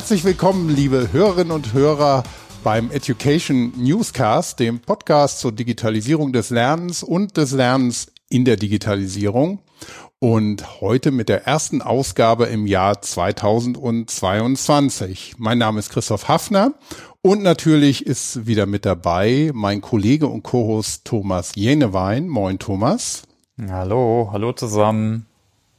Herzlich willkommen, liebe Hörerinnen und Hörer beim Education Newscast, dem Podcast zur Digitalisierung des Lernens und des Lernens in der Digitalisierung. Und heute mit der ersten Ausgabe im Jahr 2022. Mein Name ist Christoph Hafner und natürlich ist wieder mit dabei mein Kollege und Co-Host Thomas Jenewein. Moin Thomas. Hallo, hallo zusammen.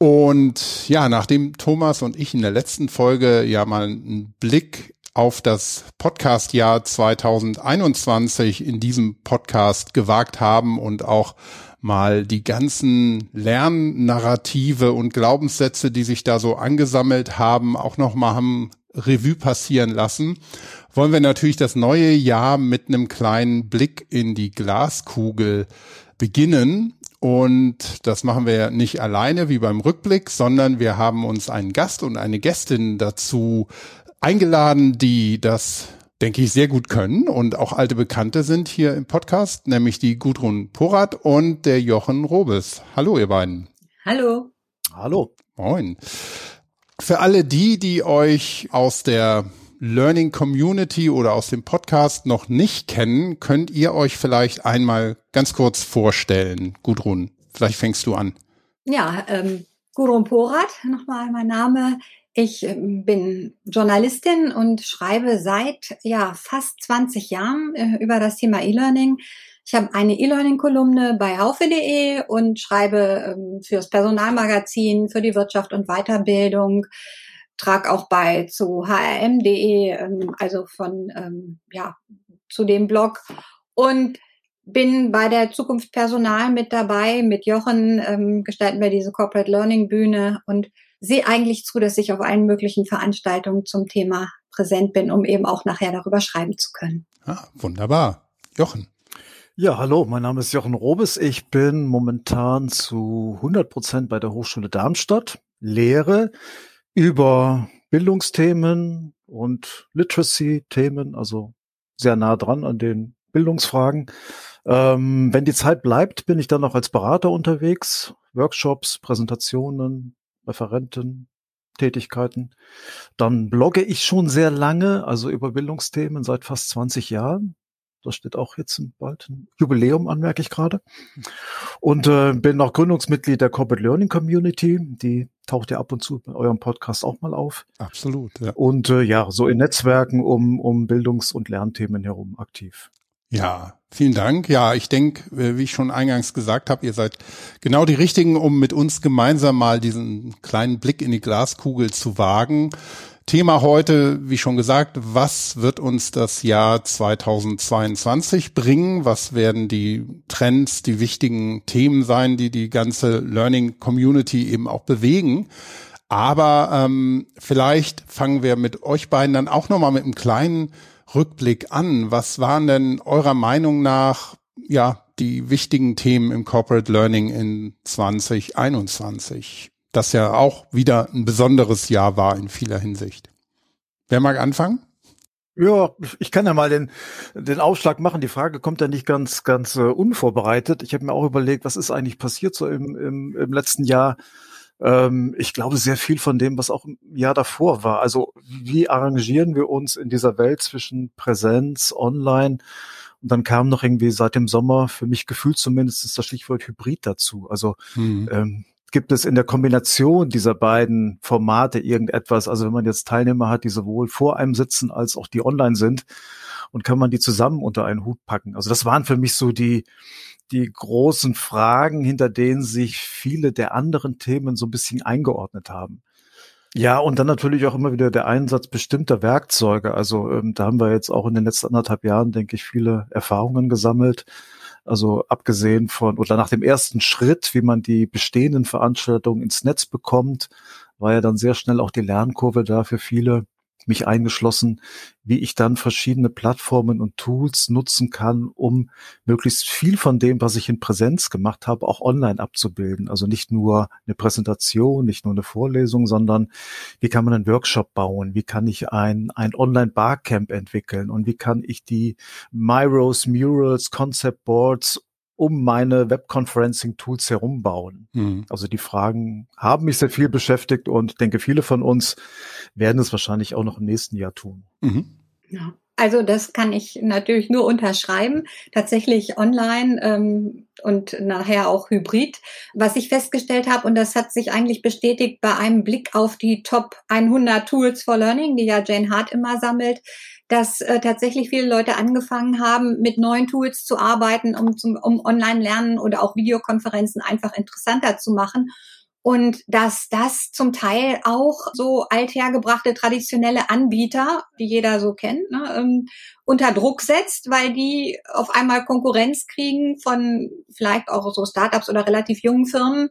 Und ja, nachdem Thomas und ich in der letzten Folge ja mal einen Blick auf das Podcast-Jahr 2021 in diesem Podcast gewagt haben und auch mal die ganzen Lernnarrative und Glaubenssätze, die sich da so angesammelt haben, auch noch mal haben Revue passieren lassen, wollen wir natürlich das neue Jahr mit einem kleinen Blick in die Glaskugel beginnen und das machen wir nicht alleine wie beim Rückblick, sondern wir haben uns einen Gast und eine Gästin dazu eingeladen, die das, denke ich, sehr gut können und auch alte Bekannte sind hier im Podcast, nämlich die Gudrun Porat und der Jochen Robes. Hallo, ihr beiden. Hallo. Hallo. Moin. Für alle die, die euch aus der Learning Community oder aus dem Podcast noch nicht kennen, könnt ihr euch vielleicht einmal ganz kurz vorstellen. Gudrun, vielleicht fängst du an. Ja, ähm, Gudrun Porat, nochmal mein Name. Ich ähm, bin Journalistin und schreibe seit ja fast 20 Jahren äh, über das Thema E-Learning. Ich habe eine E-Learning-Kolumne bei haufe.de und schreibe ähm, fürs Personalmagazin, für die Wirtschaft und Weiterbildung, trage auch bei zu hrm.de, ähm, also von, ähm, ja, zu dem Blog und bin bei der Zukunft Personal mit dabei. Mit Jochen ähm, gestalten wir diese Corporate Learning Bühne und sehe eigentlich zu, dass ich auf allen möglichen Veranstaltungen zum Thema präsent bin, um eben auch nachher darüber schreiben zu können. Ah, wunderbar. Jochen. Ja, hallo, mein Name ist Jochen Robes. Ich bin momentan zu 100 Prozent bei der Hochschule Darmstadt, lehre über Bildungsthemen und Literacy-Themen, also sehr nah dran an den Bildungsfragen. Ähm, wenn die Zeit bleibt, bin ich dann noch als Berater unterwegs, Workshops, Präsentationen, Referenten, Tätigkeiten. Dann blogge ich schon sehr lange, also über Bildungsthemen seit fast 20 Jahren. Da steht auch jetzt bald ein Jubiläum an, merke ich gerade. Und äh, bin noch Gründungsmitglied der Corporate Learning Community. Die taucht ja ab und zu bei eurem Podcast auch mal auf. Absolut. Ja. Und äh, ja, so in Netzwerken um, um Bildungs- und Lernthemen herum aktiv. Ja, vielen Dank. Ja, ich denke, äh, wie ich schon eingangs gesagt habe, ihr seid genau die Richtigen, um mit uns gemeinsam mal diesen kleinen Blick in die Glaskugel zu wagen. Thema heute, wie schon gesagt, was wird uns das Jahr 2022 bringen? Was werden die Trends, die wichtigen Themen sein, die die ganze Learning Community eben auch bewegen? Aber ähm, vielleicht fangen wir mit euch beiden dann auch nochmal mit einem kleinen Rückblick an. Was waren denn eurer Meinung nach ja die wichtigen Themen im Corporate Learning in 2021? Das ja auch wieder ein besonderes Jahr war in vieler Hinsicht. Wer mag anfangen? Ja, ich kann ja mal den, den Aufschlag machen. Die Frage kommt ja nicht ganz, ganz uh, unvorbereitet. Ich habe mir auch überlegt, was ist eigentlich passiert so im, im, im letzten Jahr. Ähm, ich glaube sehr viel von dem, was auch im Jahr davor war. Also wie arrangieren wir uns in dieser Welt zwischen Präsenz, Online? Und dann kam noch irgendwie seit dem Sommer, für mich gefühlt zumindest, das Stichwort Hybrid dazu. Also hm. ähm, gibt es in der Kombination dieser beiden Formate irgendetwas? Also wenn man jetzt Teilnehmer hat, die sowohl vor einem sitzen als auch die online sind und kann man die zusammen unter einen Hut packen? Also das waren für mich so die, die großen Fragen, hinter denen sich viele der anderen Themen so ein bisschen eingeordnet haben. Ja, und dann natürlich auch immer wieder der Einsatz bestimmter Werkzeuge. Also ähm, da haben wir jetzt auch in den letzten anderthalb Jahren, denke ich, viele Erfahrungen gesammelt. Also abgesehen von oder nach dem ersten Schritt, wie man die bestehenden Veranstaltungen ins Netz bekommt, war ja dann sehr schnell auch die Lernkurve da für viele, mich eingeschlossen, wie ich dann verschiedene Plattformen und Tools nutzen kann, um möglichst viel von dem, was ich in Präsenz gemacht habe, auch online abzubilden. Also nicht nur eine Präsentation, nicht nur eine Vorlesung, sondern wie kann man einen Workshop bauen? Wie kann ich ein, ein Online-Barcamp entwickeln? Und wie kann ich die Myros, Murals, Concept Boards um meine Webconferencing-Tools herumbauen? Mhm. Also die Fragen haben mich sehr viel beschäftigt und denke, viele von uns werden es wahrscheinlich auch noch im nächsten Jahr tun. Mhm. Ja. Also das kann ich natürlich nur unterschreiben. Tatsächlich online ähm, und nachher auch hybrid. Was ich festgestellt habe, und das hat sich eigentlich bestätigt bei einem Blick auf die Top 100 Tools for Learning, die ja Jane Hart immer sammelt, dass äh, tatsächlich viele Leute angefangen haben, mit neuen Tools zu arbeiten, um, zum, um Online-Lernen oder auch Videokonferenzen einfach interessanter zu machen. Und dass das zum Teil auch so althergebrachte traditionelle Anbieter, die jeder so kennt, ne, ähm, unter Druck setzt, weil die auf einmal Konkurrenz kriegen von vielleicht auch so Startups oder relativ jungen Firmen,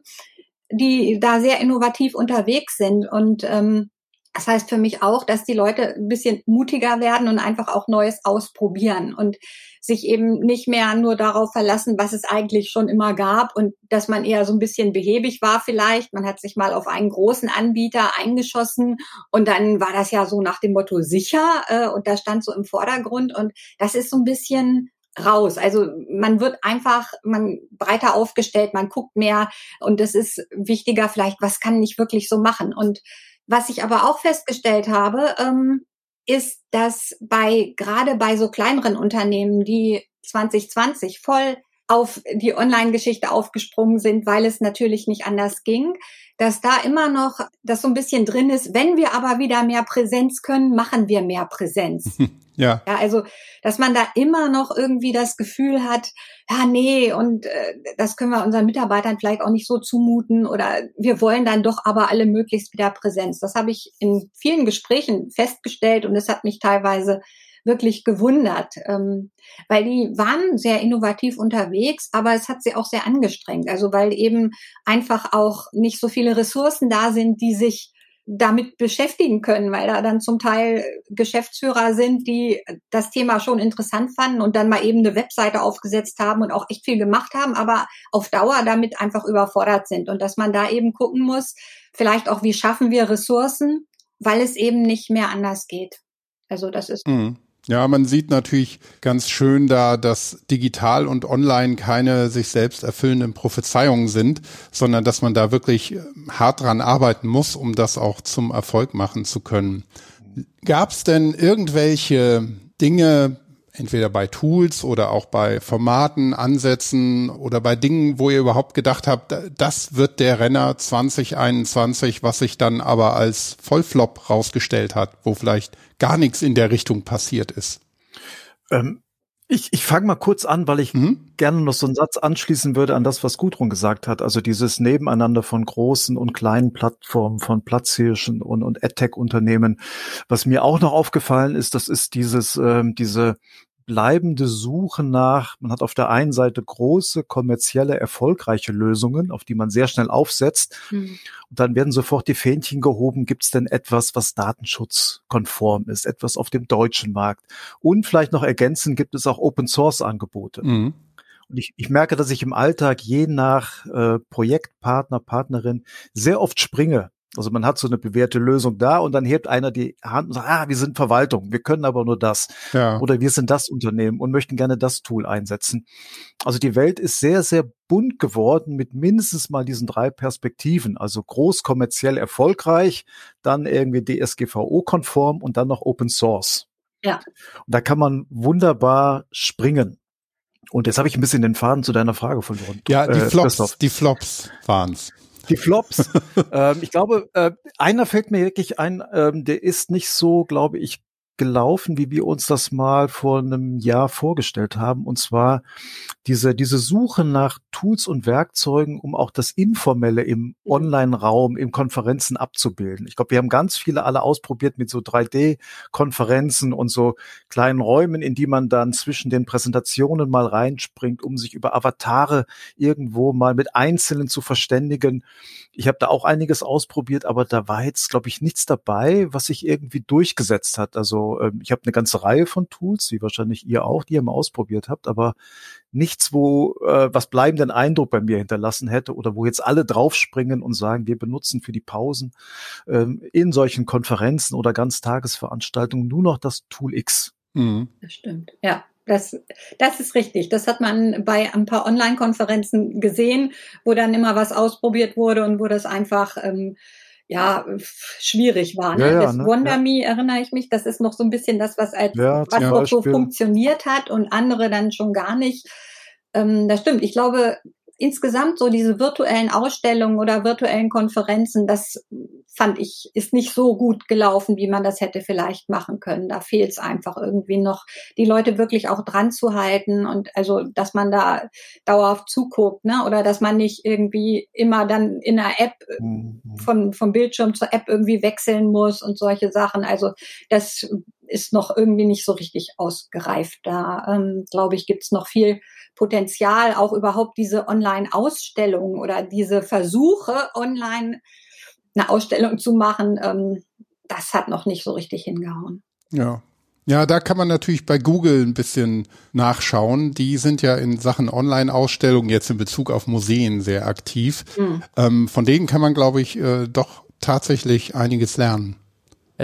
die da sehr innovativ unterwegs sind. Und ähm, das heißt für mich auch, dass die Leute ein bisschen mutiger werden und einfach auch Neues ausprobieren und sich eben nicht mehr nur darauf verlassen, was es eigentlich schon immer gab und dass man eher so ein bisschen behäbig war vielleicht. Man hat sich mal auf einen großen Anbieter eingeschossen und dann war das ja so nach dem Motto sicher äh, und da stand so im Vordergrund und das ist so ein bisschen raus. Also man wird einfach man breiter aufgestellt, man guckt mehr und es ist wichtiger vielleicht, was kann ich wirklich so machen und was ich aber auch festgestellt habe, ähm, ist, dass bei gerade bei so kleineren Unternehmen, die 2020 voll auf die Online-Geschichte aufgesprungen sind, weil es natürlich nicht anders ging, dass da immer noch das so ein bisschen drin ist. Wenn wir aber wieder mehr Präsenz können, machen wir mehr Präsenz. Ja. ja. Also, dass man da immer noch irgendwie das Gefühl hat, ja, nee, und äh, das können wir unseren Mitarbeitern vielleicht auch nicht so zumuten oder wir wollen dann doch aber alle möglichst wieder Präsenz. Das habe ich in vielen Gesprächen festgestellt und es hat mich teilweise wirklich gewundert, ähm, weil die waren sehr innovativ unterwegs, aber es hat sie auch sehr angestrengt. Also weil eben einfach auch nicht so viele Ressourcen da sind, die sich damit beschäftigen können, weil da dann zum Teil Geschäftsführer sind, die das Thema schon interessant fanden und dann mal eben eine Webseite aufgesetzt haben und auch echt viel gemacht haben, aber auf Dauer damit einfach überfordert sind und dass man da eben gucken muss, vielleicht auch, wie schaffen wir Ressourcen, weil es eben nicht mehr anders geht. Also das ist. Mhm. Ja, man sieht natürlich ganz schön da, dass digital und online keine sich selbst erfüllenden Prophezeiungen sind, sondern dass man da wirklich äh, hart dran arbeiten muss, um das auch zum Erfolg machen zu können. Gab es denn irgendwelche Dinge, entweder bei Tools oder auch bei Formaten, Ansätzen oder bei Dingen, wo ihr überhaupt gedacht habt, das wird der Renner 2021, was sich dann aber als Vollflop rausgestellt hat, wo vielleicht gar nichts in der Richtung passiert ist? Ähm, ich, ich fange mal kurz an, weil ich mhm. gerne noch so einen Satz anschließen würde an das, was Gudrun gesagt hat. Also dieses Nebeneinander von großen und kleinen Plattformen, von Platzhirschen und, und AdTech-Unternehmen. Was mir auch noch aufgefallen ist, das ist dieses, ähm, diese bleibende Suche nach, man hat auf der einen Seite große, kommerzielle, erfolgreiche Lösungen, auf die man sehr schnell aufsetzt. Mhm. Und dann werden sofort die Fähnchen gehoben, gibt es denn etwas, was datenschutzkonform ist, etwas auf dem deutschen Markt. Und vielleicht noch ergänzend gibt es auch Open-Source-Angebote. Mhm. Und ich, ich merke, dass ich im Alltag je nach äh, Projektpartner, Partnerin sehr oft springe also man hat so eine bewährte Lösung da und dann hebt einer die Hand und sagt, ah, wir sind Verwaltung, wir können aber nur das. Ja. Oder wir sind das Unternehmen und möchten gerne das Tool einsetzen. Also die Welt ist sehr, sehr bunt geworden mit mindestens mal diesen drei Perspektiven. Also groß kommerziell erfolgreich, dann irgendwie DSGVO-konform und dann noch Open Source. Ja. Und da kann man wunderbar springen. Und jetzt habe ich ein bisschen den Faden zu deiner Frage verloren. Ja, die äh, Flops, die Flops waren's. Die Flops. ähm, ich glaube, äh, einer fällt mir wirklich ein, ähm, der ist nicht so, glaube ich, gelaufen, wie wir uns das mal vor einem Jahr vorgestellt haben. Und zwar diese, diese Suche nach Tools und Werkzeugen, um auch das Informelle im mhm. Online-Raum, im Konferenzen abzubilden. Ich glaube, wir haben ganz viele alle ausprobiert mit so 3D-Konferenzen und so kleinen Räumen, in die man dann zwischen den Präsentationen mal reinspringt, um sich über Avatare irgendwo mal mit Einzelnen zu verständigen. Ich habe da auch einiges ausprobiert, aber da war jetzt, glaube ich, nichts dabei, was sich irgendwie durchgesetzt hat. Also ähm, ich habe eine ganze Reihe von Tools, wie wahrscheinlich ihr auch, die ihr mal ausprobiert habt, aber nichts, wo äh, was bleibenden Eindruck bei mir hinterlassen hätte oder wo jetzt alle draufspringen und sagen, wir benutzen für die Pausen ähm, in solchen Konferenzen oder Ganztagesveranstaltungen nur noch das Tool X. Mhm. Das stimmt, ja. Das, das ist richtig. Das hat man bei ein paar Online-Konferenzen gesehen, wo dann immer was ausprobiert wurde und wo das einfach ähm, ja schwierig war. Ne? Ja, ja, das ne? Wonder Ja. Me erinnere ich mich, das ist noch so ein bisschen das, was als was noch so funktioniert hat und andere dann schon gar nicht. Ähm, das stimmt. Ich glaube, insgesamt so diese virtuellen Ausstellungen oder virtuellen Konferenzen, das fand ich, ist nicht so gut gelaufen, wie man das hätte vielleicht machen können. Da fehlt es einfach irgendwie noch, die Leute wirklich auch dran zu halten und also, dass man da dauerhaft zuguckt, ne? Oder dass man nicht irgendwie immer dann in einer App Mhm. von, vom Bildschirm zur App irgendwie wechseln muss und solche Sachen. Also das ist noch irgendwie nicht so richtig ausgereift. Da, ähm, glaube ich, gibt's noch viel Potenzial, auch überhaupt diese Online-Ausstellungen oder diese Versuche, online eine Ausstellung zu machen. Ähm, das hat noch nicht so richtig hingehauen. Ja. Ja, da kann man natürlich bei Google ein bisschen nachschauen. Die sind ja in Sachen Online-Ausstellungen jetzt in Bezug auf Museen sehr aktiv. Hm. Ähm, von denen kann man, glaube ich, äh, doch tatsächlich einiges lernen.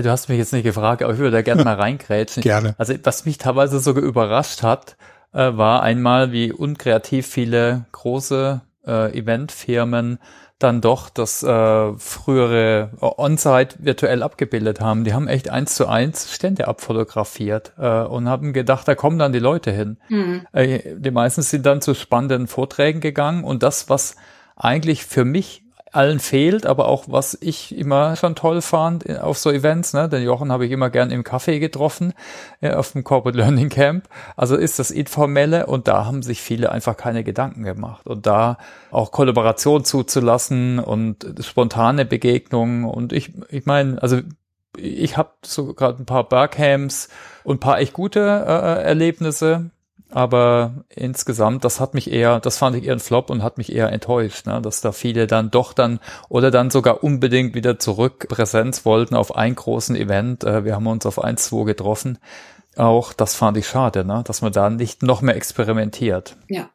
Du hast mich jetzt nicht gefragt, aber ich würde da gerne mal reingrätschen. Gerne. Also was mich teilweise sogar überrascht hat, äh, war einmal, wie unkreativ viele große äh, Eventfirmen dann doch das äh, frühere On-Site virtuell abgebildet haben. Die haben echt eins zu eins Stände abfotografiert äh, und haben gedacht, da kommen dann die Leute hin. Hm. Äh, die meisten sind dann zu spannenden Vorträgen gegangen und das, was eigentlich für mich allen fehlt, aber auch was ich immer schon toll fand äh, auf so Events, ne? Den Jochen habe ich immer gern im Café getroffen, äh, auf dem Corporate Learning Camp. Also ist das Informelle und da haben sich viele einfach keine Gedanken gemacht. Und da auch Kollaboration zuzulassen und spontane Begegnungen. Und ich, ich meine, also ich habe so gerade ein paar Berghams und paar echt gute äh, Erlebnisse. Aber insgesamt, das hat mich eher, das fand ich eher ein Flop und hat mich eher enttäuscht, ne? dass da viele dann doch dann oder dann sogar unbedingt wieder zurück Präsenz wollten auf einen großen Event. Äh, wir haben uns auf 1-2 getroffen. Auch das fand ich schade, ne? dass man da nicht noch mehr experimentiert. Ja.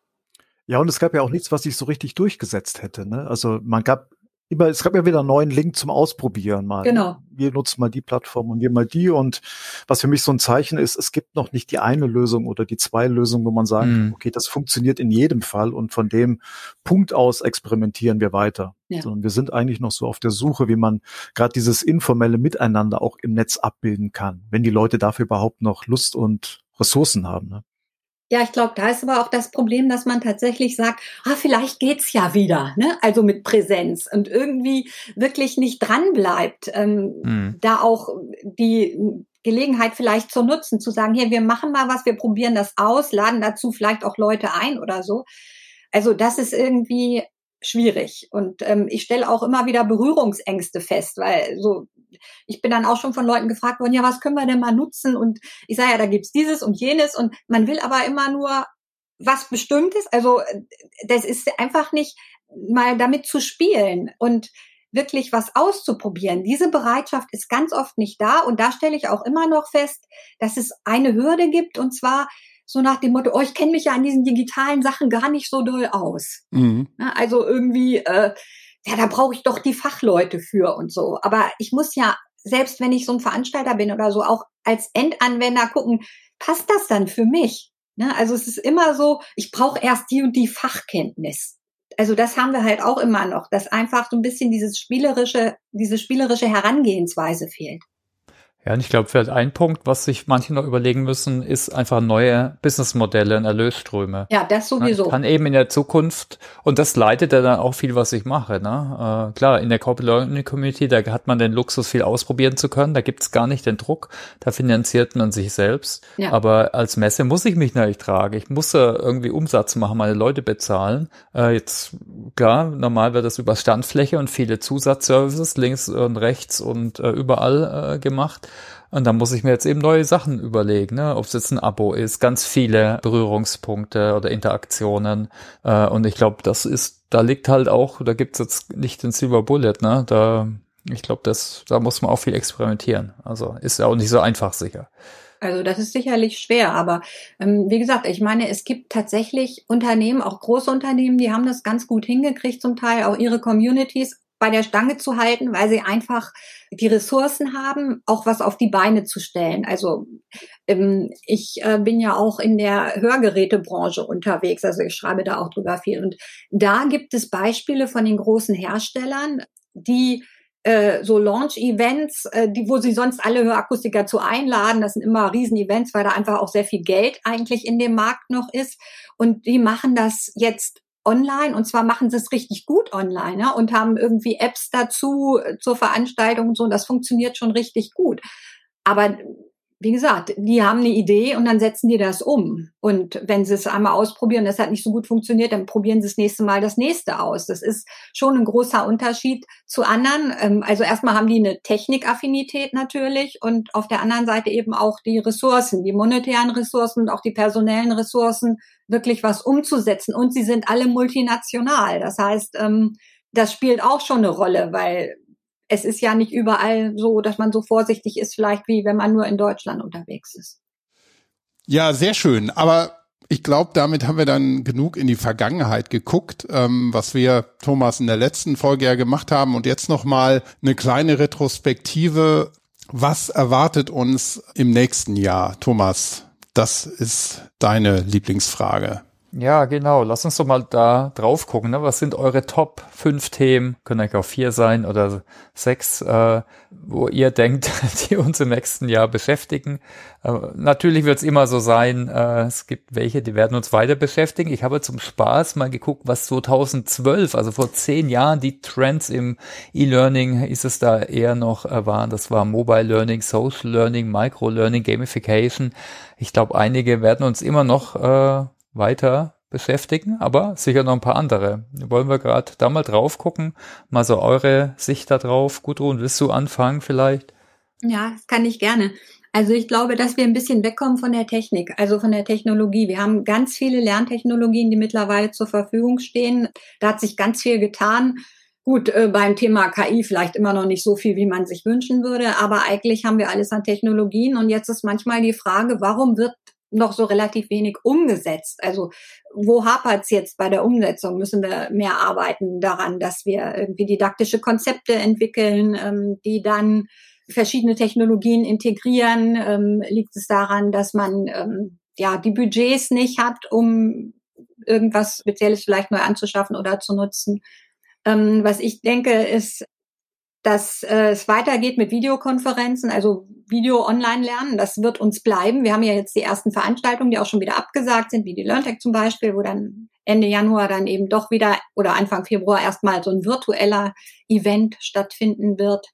Ja, und es gab ja auch nichts, was sich so richtig durchgesetzt hätte. Ne? Also man gab immer, es gab ja wieder einen neuen Link zum Ausprobieren mal. Genau. Wir nutzen mal die Plattform und wir mal die. Und was für mich so ein Zeichen ist, es gibt noch nicht die eine Lösung oder die zwei Lösungen, wo man sagt, Mhm. okay, das funktioniert in jedem Fall und von dem Punkt aus experimentieren wir weiter. Ja. Sondern wir sind eigentlich noch so auf der Suche, wie man gerade dieses informelle Miteinander auch im Netz abbilden kann, wenn die Leute dafür überhaupt noch Lust und Ressourcen haben. Ne? Ja, ich glaube, da ist aber auch das Problem, dass man tatsächlich sagt, ah, vielleicht geht's ja wieder, ne? Also mit Präsenz und irgendwie wirklich nicht dran bleibt, ähm, Mhm. da auch die Gelegenheit vielleicht zu nutzen, zu sagen, hier, wir machen mal was, wir probieren das aus, laden dazu vielleicht auch Leute ein oder so. Also das ist irgendwie schwierig und ähm, ich stelle auch immer wieder Berührungsängste fest, weil so ich bin dann auch schon von Leuten gefragt worden, ja, was können wir denn mal nutzen? Und ich sage ja, da gibt's dieses und jenes und man will aber immer nur was Bestimmtes. Also äh, das ist einfach nicht mal damit zu spielen und wirklich was auszuprobieren. Diese Bereitschaft ist ganz oft nicht da und da stelle ich auch immer noch fest, dass es eine Hürde gibt und zwar so nach dem Motto, oh, ich kenne mich ja an diesen digitalen Sachen gar nicht so doll aus. Mhm. Also irgendwie, äh, ja, da brauche ich doch die Fachleute für und so. Aber ich muss ja, selbst wenn ich so ein Veranstalter bin oder so, auch als Endanwender gucken, passt das dann für mich? Ne? Also es ist immer so, ich brauche erst die und die Fachkenntnis. Also das haben wir halt auch immer noch, dass einfach so ein bisschen dieses spielerische, diese spielerische Herangehensweise fehlt. Ja, und ich glaube, vielleicht ein Punkt, was sich manche noch überlegen müssen, ist einfach neue Businessmodelle und Erlösströme. Ja, das sowieso. Ich kann eben in der Zukunft, und das leitet ja dann auch viel, was ich mache. Ne? Äh, klar, in der Corporate Learning Community, da hat man den Luxus, viel ausprobieren zu können. Da gibt's gar nicht den Druck. Da finanziert man sich selbst. Ja. Aber als Messe muss ich mich natürlich tragen. Ich muss ja irgendwie Umsatz machen, meine Leute bezahlen. Äh, jetzt, klar, normal wird das über Standfläche und viele Zusatzservices links und rechts und äh, überall äh, gemacht. Und da muss ich mir jetzt eben neue Sachen überlegen, ne? ob es jetzt ein Abo ist, ganz viele Berührungspunkte oder Interaktionen. Äh, und ich glaube, das ist, da liegt halt auch, da gibt's jetzt nicht den Silver Bullet, ne? Da, ich glaube, das, da muss man auch viel experimentieren. Also ist ja auch nicht so einfach sicher. Also das ist sicherlich schwer, aber ähm, wie gesagt, ich meine, es gibt tatsächlich Unternehmen, auch große Unternehmen, die haben das ganz gut hingekriegt, zum Teil auch ihre Communities bei der Stange zu halten, weil sie einfach die Ressourcen haben, auch was auf die Beine zu stellen. Also ähm, ich äh, bin ja auch in der Hörgerätebranche unterwegs, also ich schreibe da auch drüber viel. Und da gibt es Beispiele von den großen Herstellern, die äh, so Launch-Events, äh, wo sie sonst alle Hörakustiker zu einladen. Das sind immer Riesen-Events, weil da einfach auch sehr viel Geld eigentlich in dem Markt noch ist. Und die machen das jetzt online und zwar machen sie es richtig gut online ja, und haben irgendwie Apps dazu äh, zur Veranstaltung und so. Und das funktioniert schon richtig gut. Aber wie gesagt, die haben eine Idee und dann setzen die das um. Und wenn sie es einmal ausprobieren, das hat nicht so gut funktioniert, dann probieren sie das nächste Mal das nächste aus. Das ist schon ein großer Unterschied zu anderen. Ähm, also erstmal haben die eine Technikaffinität natürlich und auf der anderen Seite eben auch die Ressourcen, die monetären Ressourcen und auch die personellen Ressourcen, wirklich was umzusetzen. Und sie sind alle multinational. Das heißt, ähm, das spielt auch schon eine Rolle, weil es ist ja nicht überall so, dass man so vorsichtig ist, vielleicht wie wenn man nur in Deutschland unterwegs ist. Ja, sehr schön. Aber ich glaube, damit haben wir dann genug in die Vergangenheit geguckt, ähm, was wir, Thomas, in der letzten Folge ja gemacht haben. Und jetzt nochmal eine kleine Retrospektive. Was erwartet uns im nächsten Jahr, Thomas? Das ist deine Lieblingsfrage. Ja, genau. Lass uns doch mal da drauf gucken. Ne? Was sind eure Top 5 Themen? Können eigentlich auch vier sein oder sechs, äh, wo ihr denkt, die uns im nächsten Jahr beschäftigen. Äh, natürlich wird es immer so sein, äh, es gibt welche, die werden uns weiter beschäftigen. Ich habe zum Spaß mal geguckt, was 2012, also vor zehn Jahren, die Trends im E-Learning, ist es da eher noch äh, waren. Das war Mobile Learning, Social Learning, Micro Learning, Gamification. Ich glaube, einige werden uns immer noch äh, weiter beschäftigen, aber sicher noch ein paar andere. Wollen wir gerade da mal drauf gucken, mal so eure Sicht da drauf. Gudrun, willst du anfangen vielleicht? Ja, das kann ich gerne. Also ich glaube, dass wir ein bisschen wegkommen von der Technik, also von der Technologie. Wir haben ganz viele Lerntechnologien, die mittlerweile zur Verfügung stehen. Da hat sich ganz viel getan. Gut, äh, beim Thema KI vielleicht immer noch nicht so viel, wie man sich wünschen würde, aber eigentlich haben wir alles an Technologien und jetzt ist manchmal die Frage, warum wird noch so relativ wenig umgesetzt. Also wo hapert es jetzt bei der Umsetzung? Müssen wir mehr arbeiten daran, dass wir irgendwie didaktische Konzepte entwickeln, ähm, die dann verschiedene Technologien integrieren? Ähm, liegt es daran, dass man ähm, ja die Budgets nicht hat, um irgendwas Spezielles vielleicht neu anzuschaffen oder zu nutzen? Ähm, was ich denke, ist, dass äh, es weitergeht mit Videokonferenzen, also Video-Online-Lernen. Das wird uns bleiben. Wir haben ja jetzt die ersten Veranstaltungen, die auch schon wieder abgesagt sind, wie die LearnTech zum Beispiel, wo dann Ende Januar dann eben doch wieder oder Anfang Februar erstmal so ein virtueller Event stattfinden wird.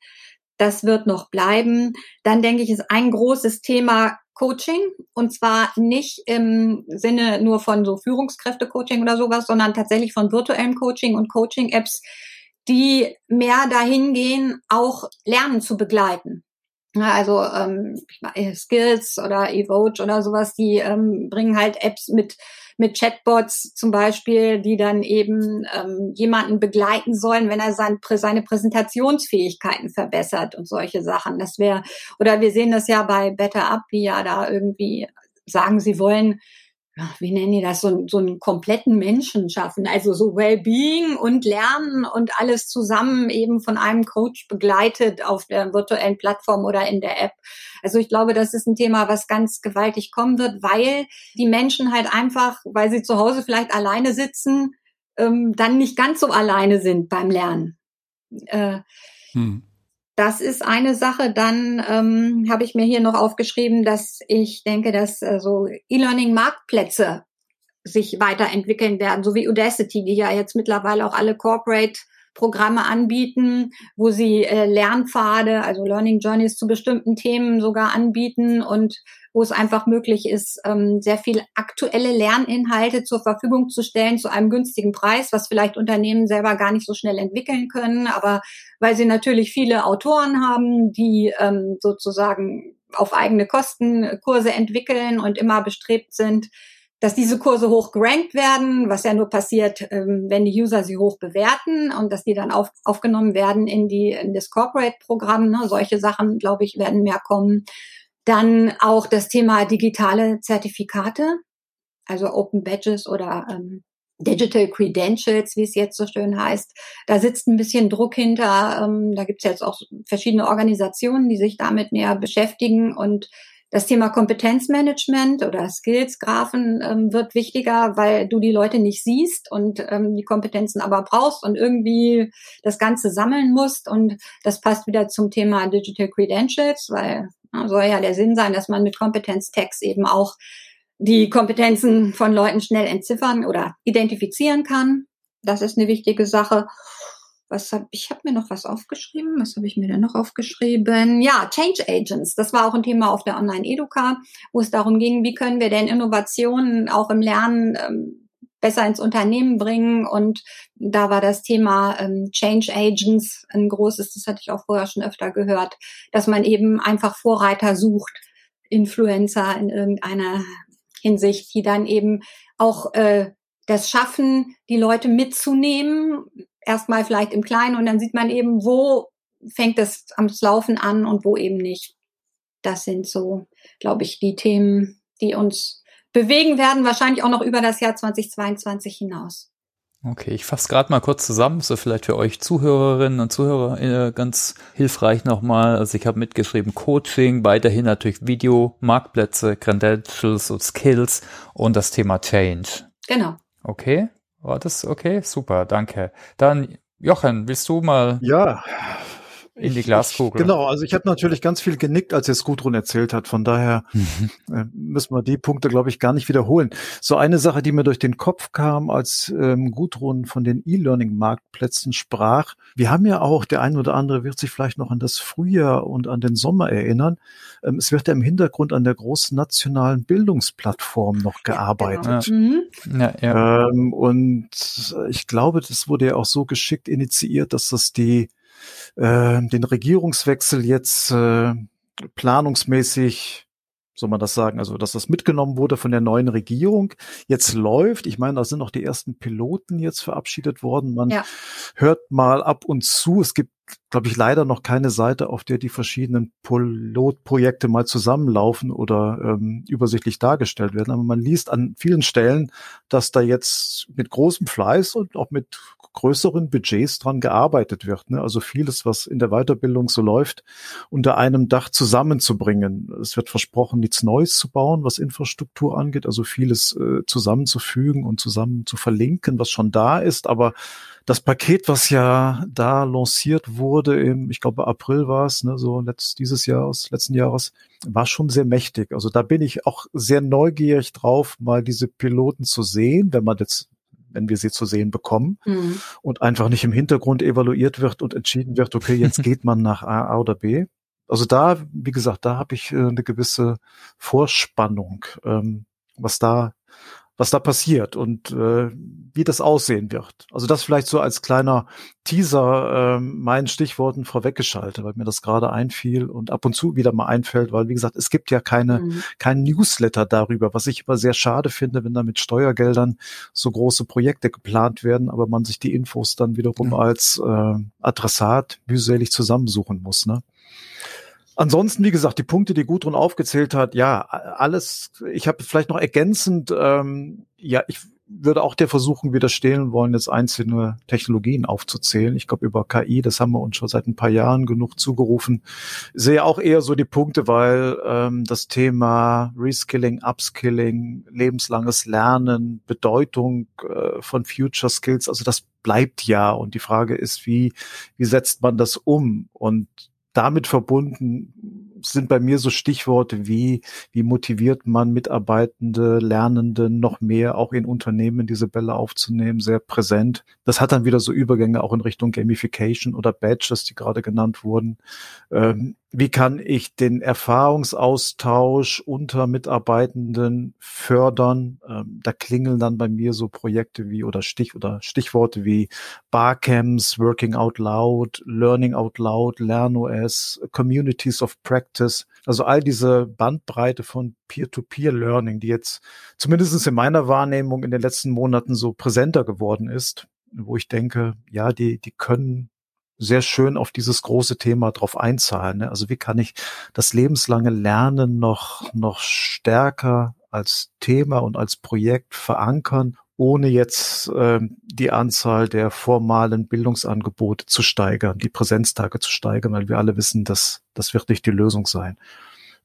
Das wird noch bleiben. Dann denke ich, ist ein großes Thema Coaching und zwar nicht im Sinne nur von so Führungskräfte-Coaching oder sowas, sondern tatsächlich von virtuellem Coaching und Coaching-Apps, die mehr dahin gehen, auch Lernen zu begleiten. Also ähm, Skills oder Evoge oder sowas, die ähm, bringen halt Apps mit mit Chatbots zum Beispiel, die dann eben ähm, jemanden begleiten sollen, wenn er sein, seine Präsentationsfähigkeiten verbessert und solche Sachen. Das wäre oder wir sehen das ja bei Better Up, die ja da irgendwie sagen, sie wollen wie nennen die das, so, so einen kompletten Menschen schaffen. Also so Wellbeing und Lernen und alles zusammen eben von einem Coach begleitet auf der virtuellen Plattform oder in der App. Also ich glaube, das ist ein Thema, was ganz gewaltig kommen wird, weil die Menschen halt einfach, weil sie zu Hause vielleicht alleine sitzen, ähm, dann nicht ganz so alleine sind beim Lernen. Äh, hm. Das ist eine Sache. Dann ähm, habe ich mir hier noch aufgeschrieben, dass ich denke, dass äh, so E-Learning-Marktplätze sich weiterentwickeln werden, so wie Udacity, die ja jetzt mittlerweile auch alle Corporate Programme anbieten, wo sie äh, Lernpfade, also Learning Journeys zu bestimmten Themen sogar anbieten und wo es einfach möglich ist, ähm, sehr viel aktuelle Lerninhalte zur Verfügung zu stellen zu einem günstigen Preis, was vielleicht Unternehmen selber gar nicht so schnell entwickeln können, aber weil sie natürlich viele Autoren haben, die ähm, sozusagen auf eigene Kosten Kurse entwickeln und immer bestrebt sind, dass diese Kurse hoch gerankt werden, was ja nur passiert, ähm, wenn die User sie hoch bewerten und dass die dann auf, aufgenommen werden in die in das Corporate-Programm. Ne? Solche Sachen, glaube ich, werden mehr kommen. Dann auch das Thema digitale Zertifikate, also Open Badges oder ähm, Digital Credentials, wie es jetzt so schön heißt. Da sitzt ein bisschen Druck hinter. Ähm, da gibt es jetzt auch verschiedene Organisationen, die sich damit näher beschäftigen und das Thema Kompetenzmanagement oder Skills-Graphen ähm, wird wichtiger, weil du die Leute nicht siehst und ähm, die Kompetenzen aber brauchst und irgendwie das Ganze sammeln musst. Und das passt wieder zum Thema Digital Credentials, weil na, soll ja der Sinn sein, dass man mit Kompetenztext eben auch die Kompetenzen von Leuten schnell entziffern oder identifizieren kann. Das ist eine wichtige Sache was hab, ich habe mir noch was aufgeschrieben. Was habe ich mir denn noch aufgeschrieben? Ja, Change Agents. Das war auch ein Thema auf der Online-Educa, wo es darum ging, wie können wir denn Innovationen auch im Lernen ähm, besser ins Unternehmen bringen. Und da war das Thema ähm, Change Agents ein großes, das hatte ich auch vorher schon öfter gehört, dass man eben einfach Vorreiter sucht, Influencer in irgendeiner Hinsicht, die dann eben auch äh, das schaffen, die Leute mitzunehmen, erstmal vielleicht im Kleinen und dann sieht man eben, wo fängt es am Laufen an und wo eben nicht. Das sind so, glaube ich, die Themen, die uns bewegen werden, wahrscheinlich auch noch über das Jahr 2022 hinaus. Okay, ich fasse gerade mal kurz zusammen, so vielleicht für euch Zuhörerinnen und Zuhörer äh, ganz hilfreich nochmal. Also ich habe mitgeschrieben Coaching, weiterhin natürlich Video, Marktplätze, Credentials und Skills und das Thema Change. Genau. Okay. War das okay? Super, danke. Dann, Jochen, willst du mal ja, in die Glaskugel? Ich, genau, also ich habe natürlich ganz viel genickt, als jetzt Gudrun erzählt hat. Von daher mhm. äh, müssen wir die Punkte, glaube ich, gar nicht wiederholen. So eine Sache, die mir durch den Kopf kam, als ähm, Gudrun von den E-Learning-Marktplätzen sprach. Wir haben ja auch, der ein oder andere wird sich vielleicht noch an das Frühjahr und an den Sommer erinnern. Ähm, es wird ja im Hintergrund an der großen nationalen Bildungsplattform noch gearbeitet. Ja, genau. ja, ja. Ähm, und ich glaube, das wurde ja auch so geschickt initiiert, dass das die äh, den Regierungswechsel jetzt äh, planungsmäßig soll man das sagen, also dass das mitgenommen wurde von der neuen Regierung, jetzt läuft. Ich meine, da sind auch die ersten Piloten jetzt verabschiedet worden. Man ja. hört mal ab und zu. Es gibt, glaube ich, leider noch keine Seite, auf der die verschiedenen Pilotprojekte mal zusammenlaufen oder ähm, übersichtlich dargestellt werden. Aber man liest an vielen Stellen, dass da jetzt mit großem Fleiß und auch mit größeren Budgets dran gearbeitet wird. Ne? Also vieles, was in der Weiterbildung so läuft, unter einem Dach zusammenzubringen. Es wird versprochen, nichts Neues zu bauen, was Infrastruktur angeht, also vieles äh, zusammenzufügen und zusammen zu verlinken, was schon da ist. Aber das Paket, was ja da lanciert wurde, im, ich glaube April war es, ne, so letzt, dieses Jahres, letzten Jahres, war schon sehr mächtig. Also da bin ich auch sehr neugierig drauf, mal diese Piloten zu sehen, wenn man jetzt wenn wir sie zu sehen bekommen mhm. und einfach nicht im Hintergrund evaluiert wird und entschieden wird, okay, jetzt geht man nach A, A oder B. Also da, wie gesagt, da habe ich äh, eine gewisse Vorspannung, ähm, was da was da passiert und äh, wie das aussehen wird. Also das vielleicht so als kleiner Teaser äh, meinen Stichworten vorweggeschaltet, weil mir das gerade einfiel und ab und zu wieder mal einfällt, weil wie gesagt, es gibt ja keine mhm. kein Newsletter darüber, was ich immer sehr schade finde, wenn da mit Steuergeldern so große Projekte geplant werden, aber man sich die Infos dann wiederum mhm. als äh, Adressat mühselig zusammensuchen muss. Ne? Ansonsten, wie gesagt, die Punkte, die Gudrun aufgezählt hat, ja, alles, ich habe vielleicht noch ergänzend, ähm, ja, ich würde auch der versuchen widerstehen wollen, jetzt einzelne Technologien aufzuzählen. Ich glaube, über KI, das haben wir uns schon seit ein paar Jahren genug zugerufen. Sehe auch eher so die Punkte, weil ähm, das Thema Reskilling, Upskilling, lebenslanges Lernen, Bedeutung äh, von Future Skills, also das bleibt ja. Und die Frage ist, wie, wie setzt man das um? Und damit verbunden sind bei mir so Stichworte wie, wie motiviert man Mitarbeitende, Lernende noch mehr auch in Unternehmen diese Bälle aufzunehmen, sehr präsent. Das hat dann wieder so Übergänge auch in Richtung Gamification oder Badges, die gerade genannt wurden. Ähm, wie kann ich den Erfahrungsaustausch unter Mitarbeitenden fördern? Ähm, da klingeln dann bei mir so Projekte wie oder Stich oder Stichworte wie Barcamps, Working Out Loud, Learning Out Loud, LernOS, Communities of Practice. Also all diese Bandbreite von Peer-to-Peer-Learning, die jetzt zumindest in meiner Wahrnehmung in den letzten Monaten so präsenter geworden ist, wo ich denke, ja, die, die können sehr schön auf dieses große Thema drauf einzahlen. Ne? Also wie kann ich das lebenslange Lernen noch, noch stärker als Thema und als Projekt verankern, ohne jetzt ähm, die Anzahl der formalen Bildungsangebote zu steigern, die Präsenztage zu steigern, weil wir alle wissen, dass das wird nicht die Lösung sein.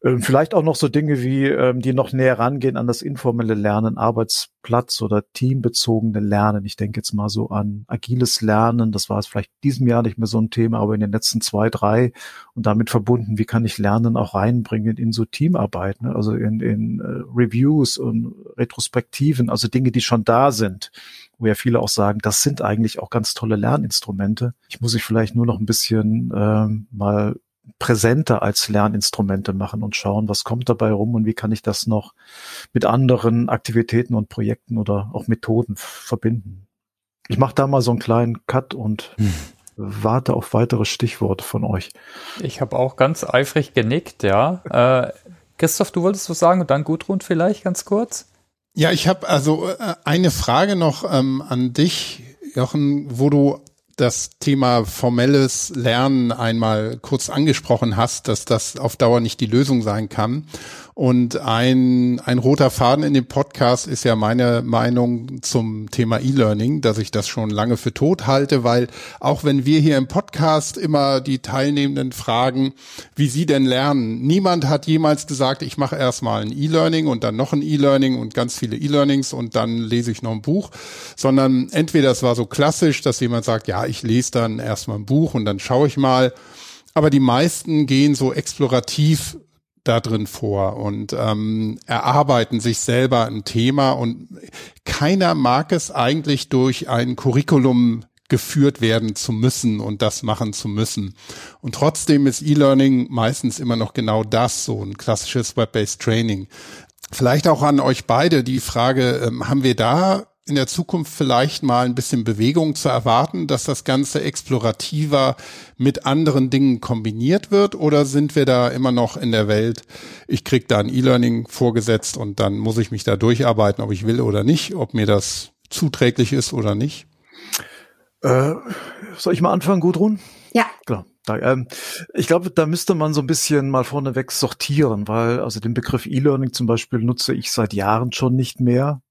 Ähm, vielleicht auch noch so Dinge wie, ähm, die noch näher rangehen an das informelle Lernen, Arbeitsplatz oder teambezogene Lernen. Ich denke jetzt mal so an agiles Lernen. Das war es vielleicht diesem Jahr nicht mehr so ein Thema, aber in den letzten zwei, drei und damit verbunden, wie kann ich Lernen auch reinbringen in so Teamarbeit, ne? also in, in uh, Reviews und Retrospektiven, also Dinge, die schon da sind wo ja viele auch sagen, das sind eigentlich auch ganz tolle Lerninstrumente. Ich muss ich vielleicht nur noch ein bisschen ähm, mal präsenter als Lerninstrumente machen und schauen, was kommt dabei rum und wie kann ich das noch mit anderen Aktivitäten und Projekten oder auch Methoden verbinden. Ich mache da mal so einen kleinen Cut und hm. warte auf weitere Stichworte von euch. Ich habe auch ganz eifrig genickt, ja. Äh, Christoph, du wolltest was sagen und dann Gudrun vielleicht ganz kurz? Ja, ich habe also äh, eine Frage noch ähm, an dich, Jochen, wo du das Thema formelles Lernen einmal kurz angesprochen hast, dass das auf Dauer nicht die Lösung sein kann. Und ein, ein roter Faden in dem Podcast ist ja meine Meinung zum Thema E-Learning, dass ich das schon lange für tot halte, weil auch wenn wir hier im Podcast immer die Teilnehmenden fragen, wie sie denn lernen, niemand hat jemals gesagt, ich mache erstmal ein E-Learning und dann noch ein E-Learning und ganz viele E-Learnings und dann lese ich noch ein Buch, sondern entweder es war so klassisch, dass jemand sagt, ja, ich lese dann erstmal ein Buch und dann schaue ich mal, aber die meisten gehen so explorativ da drin vor und ähm, erarbeiten sich selber ein Thema und keiner mag es eigentlich durch ein Curriculum geführt werden zu müssen und das machen zu müssen. Und trotzdem ist E-Learning meistens immer noch genau das, so ein klassisches Web-based Training. Vielleicht auch an euch beide die Frage, ähm, haben wir da in der Zukunft vielleicht mal ein bisschen Bewegung zu erwarten, dass das Ganze explorativer mit anderen Dingen kombiniert wird? Oder sind wir da immer noch in der Welt, ich krieg da ein E-Learning vorgesetzt und dann muss ich mich da durcharbeiten, ob ich will oder nicht, ob mir das zuträglich ist oder nicht? Äh, soll ich mal anfangen, Gudrun? Ja. Klar. Ähm, ich glaube, da müsste man so ein bisschen mal vorneweg sortieren, weil also den Begriff E-Learning zum Beispiel nutze ich seit Jahren schon nicht mehr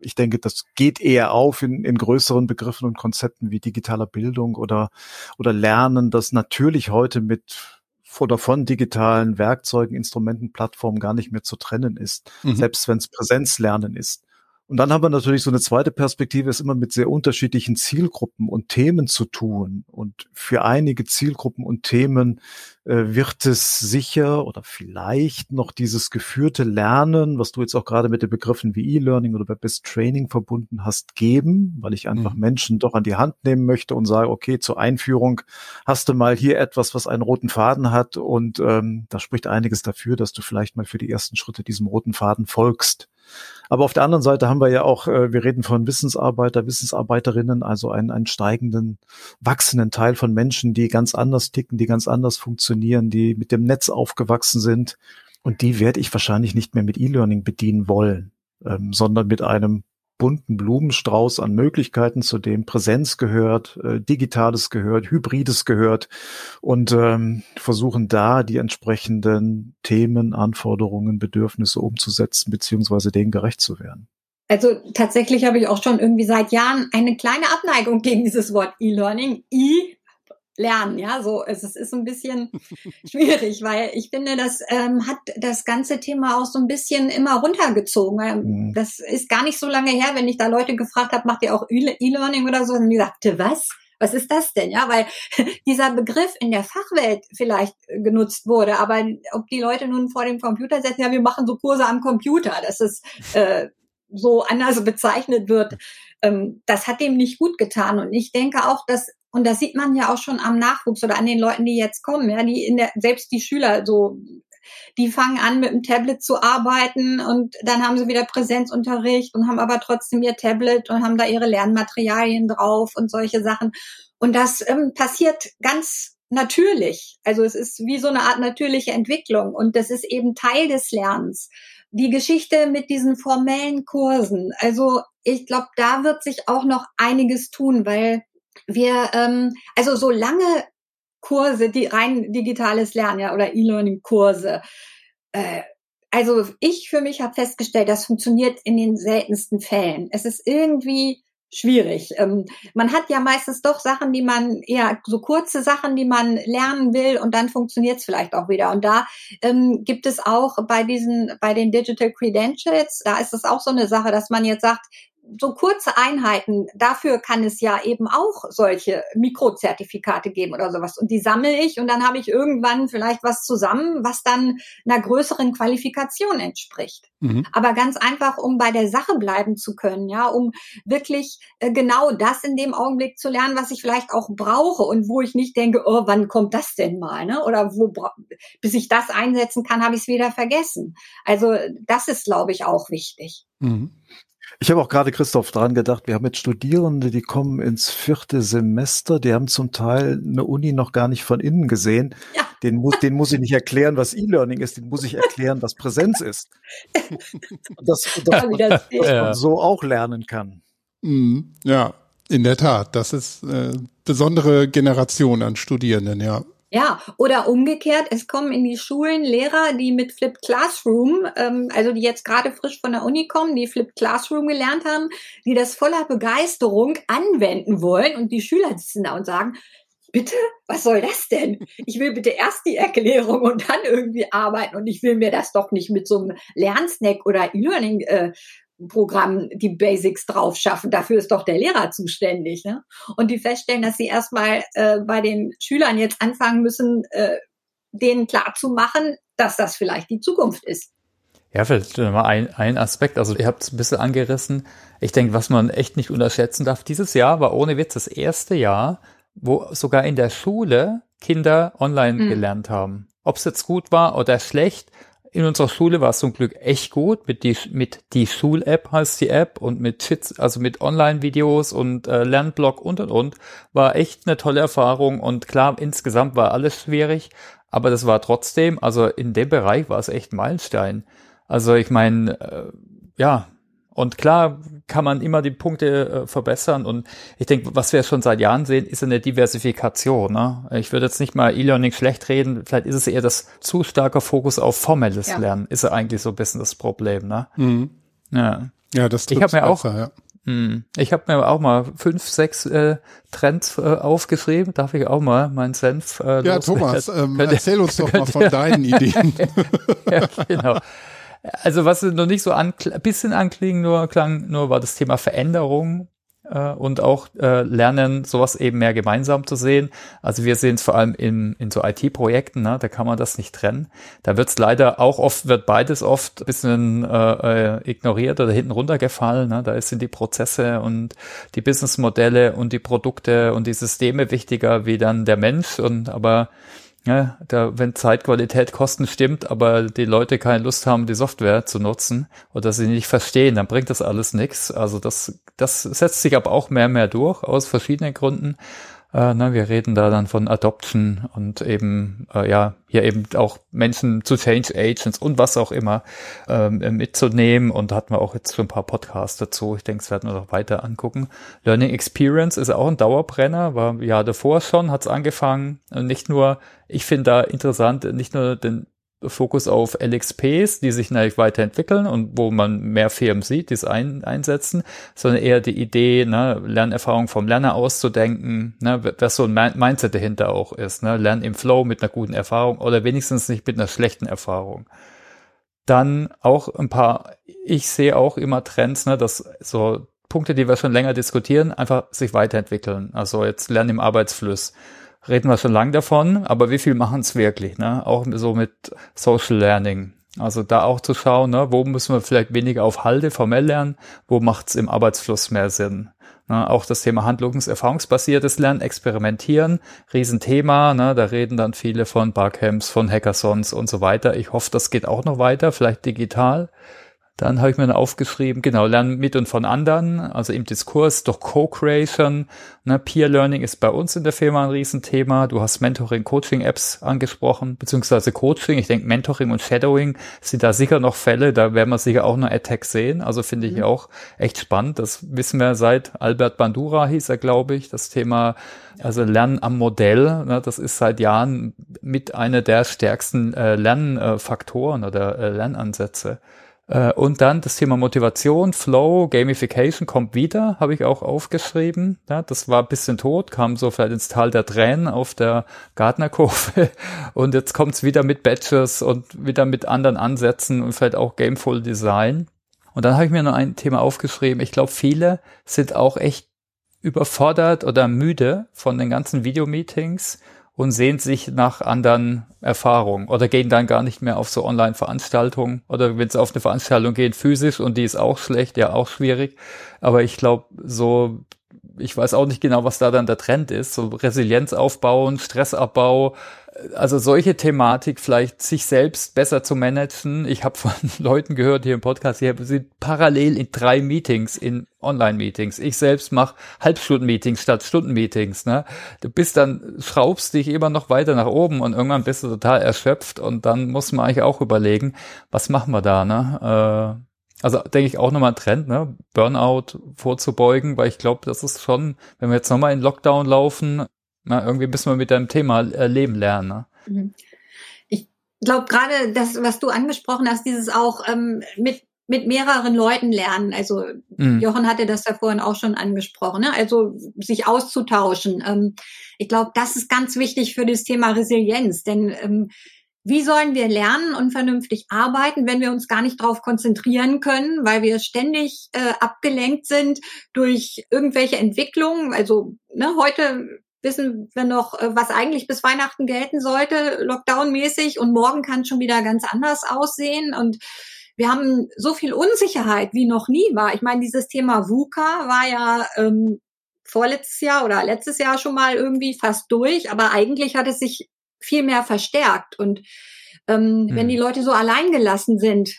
ich denke, das geht eher auf in, in größeren Begriffen und Konzepten wie digitaler Bildung oder, oder Lernen, das natürlich heute mit oder von digitalen Werkzeugen, Instrumenten, Plattformen gar nicht mehr zu trennen ist, mhm. selbst wenn es Präsenzlernen ist. Und dann haben wir natürlich so eine zweite Perspektive, ist immer mit sehr unterschiedlichen Zielgruppen und Themen zu tun. Und für einige Zielgruppen und Themen äh, wird es sicher oder vielleicht noch dieses geführte Lernen, was du jetzt auch gerade mit den Begriffen wie E-Learning oder Best Training verbunden hast, geben, weil ich einfach mhm. Menschen doch an die Hand nehmen möchte und sage, okay, zur Einführung hast du mal hier etwas, was einen roten Faden hat und ähm, da spricht einiges dafür, dass du vielleicht mal für die ersten Schritte diesem roten Faden folgst. Aber auf der anderen Seite haben wir ja auch, äh, wir reden von Wissensarbeiter, Wissensarbeiterinnen, also einen, einen steigenden, wachsenden Teil von Menschen, die ganz anders ticken, die ganz anders funktionieren, die mit dem Netz aufgewachsen sind. Und die werde ich wahrscheinlich nicht mehr mit E-Learning bedienen wollen, ähm, sondern mit einem bunten Blumenstrauß an Möglichkeiten, zu dem Präsenz gehört, äh, Digitales gehört, Hybrides gehört und ähm, versuchen da die entsprechenden Themen, Anforderungen, Bedürfnisse umzusetzen, beziehungsweise denen gerecht zu werden. Also tatsächlich habe ich auch schon irgendwie seit Jahren eine kleine Abneigung gegen dieses Wort E-Learning. E lernen. Ja, so es ist ein bisschen schwierig, weil ich finde, das ähm, hat das ganze Thema auch so ein bisschen immer runtergezogen. Mhm. Das ist gar nicht so lange her, wenn ich da Leute gefragt habe, macht ihr auch E-Learning oder so, und die sagte, was? Was ist das denn? Ja, weil dieser Begriff in der Fachwelt vielleicht genutzt wurde, aber ob die Leute nun vor dem Computer setzen, ja, wir machen so Kurse am Computer, dass es äh, so anders bezeichnet wird, ähm, das hat dem nicht gut getan. Und ich denke auch, dass und das sieht man ja auch schon am Nachwuchs oder an den Leuten, die jetzt kommen, ja, die in der, selbst die Schüler so, die fangen an mit dem Tablet zu arbeiten und dann haben sie wieder Präsenzunterricht und haben aber trotzdem ihr Tablet und haben da ihre Lernmaterialien drauf und solche Sachen. Und das ähm, passiert ganz natürlich. Also es ist wie so eine Art natürliche Entwicklung und das ist eben Teil des Lernens. Die Geschichte mit diesen formellen Kursen. Also ich glaube, da wird sich auch noch einiges tun, weil wir, ähm, also so lange Kurse, die rein digitales Lernen ja, oder E-Learning-Kurse, äh, also ich für mich habe festgestellt, das funktioniert in den seltensten Fällen. Es ist irgendwie schwierig. Ähm, man hat ja meistens doch Sachen, die man eher so kurze Sachen, die man lernen will und dann funktioniert es vielleicht auch wieder. Und da ähm, gibt es auch bei diesen, bei den Digital Credentials, da ist es auch so eine Sache, dass man jetzt sagt, so kurze Einheiten, dafür kann es ja eben auch solche Mikrozertifikate geben oder sowas. Und die sammle ich und dann habe ich irgendwann vielleicht was zusammen, was dann einer größeren Qualifikation entspricht. Mhm. Aber ganz einfach, um bei der Sache bleiben zu können, ja, um wirklich äh, genau das in dem Augenblick zu lernen, was ich vielleicht auch brauche und wo ich nicht denke, oh, wann kommt das denn mal, ne? Oder wo, bis ich das einsetzen kann, habe ich es wieder vergessen. Also das ist, glaube ich, auch wichtig. Mhm. Ich habe auch gerade, Christoph, dran gedacht, wir haben jetzt Studierende, die kommen ins vierte Semester, die haben zum Teil eine Uni noch gar nicht von innen gesehen. Ja. Den, muss, den muss ich nicht erklären, was E-Learning ist, den muss ich erklären, was Präsenz ist. dass, dass man, dass man so auch lernen kann. Mhm. Ja, in der Tat. Das ist äh, besondere Generation an Studierenden, ja. Ja, oder umgekehrt, es kommen in die Schulen Lehrer, die mit Flipped Classroom, ähm, also die jetzt gerade frisch von der Uni kommen, die Flipped Classroom gelernt haben, die das voller Begeisterung anwenden wollen und die Schüler sitzen da und sagen, bitte, was soll das denn? Ich will bitte erst die Erklärung und dann irgendwie arbeiten und ich will mir das doch nicht mit so einem Lernsnack oder E-Learning äh, Programm die Basics drauf schaffen. Dafür ist doch der Lehrer zuständig. Ne? Und die feststellen, dass sie erstmal äh, bei den Schülern jetzt anfangen müssen, äh, denen klar zu machen, dass das vielleicht die Zukunft ist. Ja, vielleicht mal ein, ein Aspekt. Also ihr habt es ein bisschen angerissen. Ich denke, was man echt nicht unterschätzen darf, dieses Jahr war ohne Witz das erste Jahr, wo sogar in der Schule Kinder online mhm. gelernt haben. Ob es jetzt gut war oder schlecht, in unserer Schule war es zum Glück echt gut mit die mit die Schul-App heißt die App und mit Chits, also mit Online-Videos und äh, Lernblog und und und war echt eine tolle Erfahrung und klar insgesamt war alles schwierig, aber das war trotzdem, also in dem Bereich war es echt Meilenstein. Also ich meine, äh, ja, und klar kann man immer die Punkte äh, verbessern. Und ich denke, was wir schon seit Jahren sehen, ist eine Diversifikation. Ne? Ich würde jetzt nicht mal E-Learning schlecht reden. Vielleicht ist es eher das zu starker Fokus auf formelles ja. Lernen. Ist ja eigentlich so ein bisschen das Problem. Ne? Mhm. Ja. ja, das ich habe mir auch. Ja. Hm, ich habe mir auch mal fünf, sechs äh, Trends äh, aufgeschrieben. Darf ich auch mal meinen Senf? Äh, ja, Thomas, ähm, erzähl uns doch mal von deinen Ideen. ja, genau. Also was noch nicht so ein bisschen anklingen nur klang, nur war das Thema Veränderung äh, und auch äh, lernen, sowas eben mehr gemeinsam zu sehen. Also wir sehen es vor allem in, in so IT-Projekten, ne? da kann man das nicht trennen. Da wird es leider auch oft, wird beides oft ein bisschen äh, äh, ignoriert oder hinten runtergefallen. Ne? Da sind die Prozesse und die Businessmodelle und die Produkte und die Systeme wichtiger wie dann der Mensch. Und aber ja, da, wenn Zeitqualität Kosten stimmt, aber die Leute keine Lust haben, die Software zu nutzen oder sie nicht verstehen, dann bringt das alles nichts. Also das, das setzt sich aber auch mehr und mehr durch aus verschiedenen Gründen. Äh, ne, wir reden da dann von Adoption und eben, äh, ja, hier eben auch Menschen zu Change Agents und was auch immer ähm, mitzunehmen. Und da hatten wir auch jetzt schon ein paar Podcasts dazu. Ich denke, das werden wir noch weiter angucken. Learning Experience ist auch ein Dauerbrenner, war ja davor schon, hat es angefangen. Und nicht nur, ich finde da interessant, nicht nur den Fokus auf LXPs, die sich natürlich weiterentwickeln und wo man mehr Firmen sieht, die es ein, einsetzen, sondern eher die Idee, ne, Lernerfahrung vom Lerner auszudenken, ne, was so ein Mindset dahinter auch ist, ne, Lernen im Flow mit einer guten Erfahrung oder wenigstens nicht mit einer schlechten Erfahrung. Dann auch ein paar, ich sehe auch immer Trends, ne, dass so Punkte, die wir schon länger diskutieren, einfach sich weiterentwickeln. Also jetzt Lernen im Arbeitsfluss reden wir schon lange davon, aber wie viel machen es wirklich? Ne? Auch so mit Social Learning. Also da auch zu schauen, ne, wo müssen wir vielleicht weniger auf Halde formell lernen, wo macht es im Arbeitsfluss mehr Sinn. Ne? Auch das Thema handlungserfahrungsbasiertes Lernen, Experimentieren, Riesenthema. Ne? Da reden dann viele von Barcamps, von Hackathons und so weiter. Ich hoffe, das geht auch noch weiter, vielleicht digital. Dann habe ich mir dann aufgeschrieben, genau, lernen mit und von anderen, also im Diskurs durch Co-Creation. Ne, Peer Learning ist bei uns in der Firma ein Riesenthema. Du hast Mentoring, Coaching-Apps angesprochen, beziehungsweise Coaching. Ich denke, Mentoring und Shadowing sind da sicher noch Fälle, da werden wir sicher auch noch Attacks sehen. Also finde ich mhm. auch echt spannend. Das wissen wir seit Albert Bandura hieß er, glaube ich, das Thema also Lernen am Modell, ne, das ist seit Jahren mit einer der stärksten äh, Lernfaktoren oder äh, Lernansätze und dann das Thema Motivation, Flow, Gamification kommt wieder, habe ich auch aufgeschrieben. Ja, das war ein bisschen tot, kam so vielleicht ins Tal der Tränen auf der Gartnerkurve. Und jetzt kommt es wieder mit Badges und wieder mit anderen Ansätzen und vielleicht auch Gameful Design. Und dann habe ich mir noch ein Thema aufgeschrieben. Ich glaube, viele sind auch echt überfordert oder müde von den ganzen Videomeetings und sehnt sich nach anderen Erfahrungen oder gehen dann gar nicht mehr auf so Online-Veranstaltungen oder wenn sie auf eine Veranstaltung gehen physisch und die ist auch schlecht, ja auch schwierig. Aber ich glaube, so ich weiß auch nicht genau, was da dann der Trend ist. So Resilienz aufbauen, Stressabbau, also solche Thematik vielleicht sich selbst besser zu managen. Ich habe von Leuten gehört hier im Podcast, die sind parallel in drei Meetings, in Online-Meetings. Ich selbst mache Halbstunden-Meetings statt Stunden-Meetings. Ne? Du bist dann, schraubst dich immer noch weiter nach oben und irgendwann bist du total erschöpft und dann muss man eigentlich auch überlegen, was machen wir da, ne? Äh, also denke ich auch nochmal ein Trend, ne? Burnout vorzubeugen, weil ich glaube, das ist schon, wenn wir jetzt nochmal in Lockdown laufen, na, irgendwie müssen wir mit deinem Thema äh, leben lernen. Ne? Mhm. Ich glaube gerade das, was du angesprochen hast, dieses auch ähm, mit mit mehreren Leuten lernen. Also mhm. Jochen hatte das da vorhin auch schon angesprochen. Ne? Also sich auszutauschen. Ähm, ich glaube, das ist ganz wichtig für das Thema Resilienz, denn ähm, wie sollen wir lernen und vernünftig arbeiten, wenn wir uns gar nicht darauf konzentrieren können, weil wir ständig äh, abgelenkt sind durch irgendwelche Entwicklungen? Also ne, heute wissen wir noch, äh, was eigentlich bis Weihnachten gelten sollte, Lockdown-mäßig, und morgen kann schon wieder ganz anders aussehen. Und wir haben so viel Unsicherheit, wie noch nie war. Ich meine, dieses Thema VUCA war ja ähm, vorletztes Jahr oder letztes Jahr schon mal irgendwie fast durch, aber eigentlich hat es sich viel mehr verstärkt. Und ähm, hm. wenn die Leute so allein gelassen sind,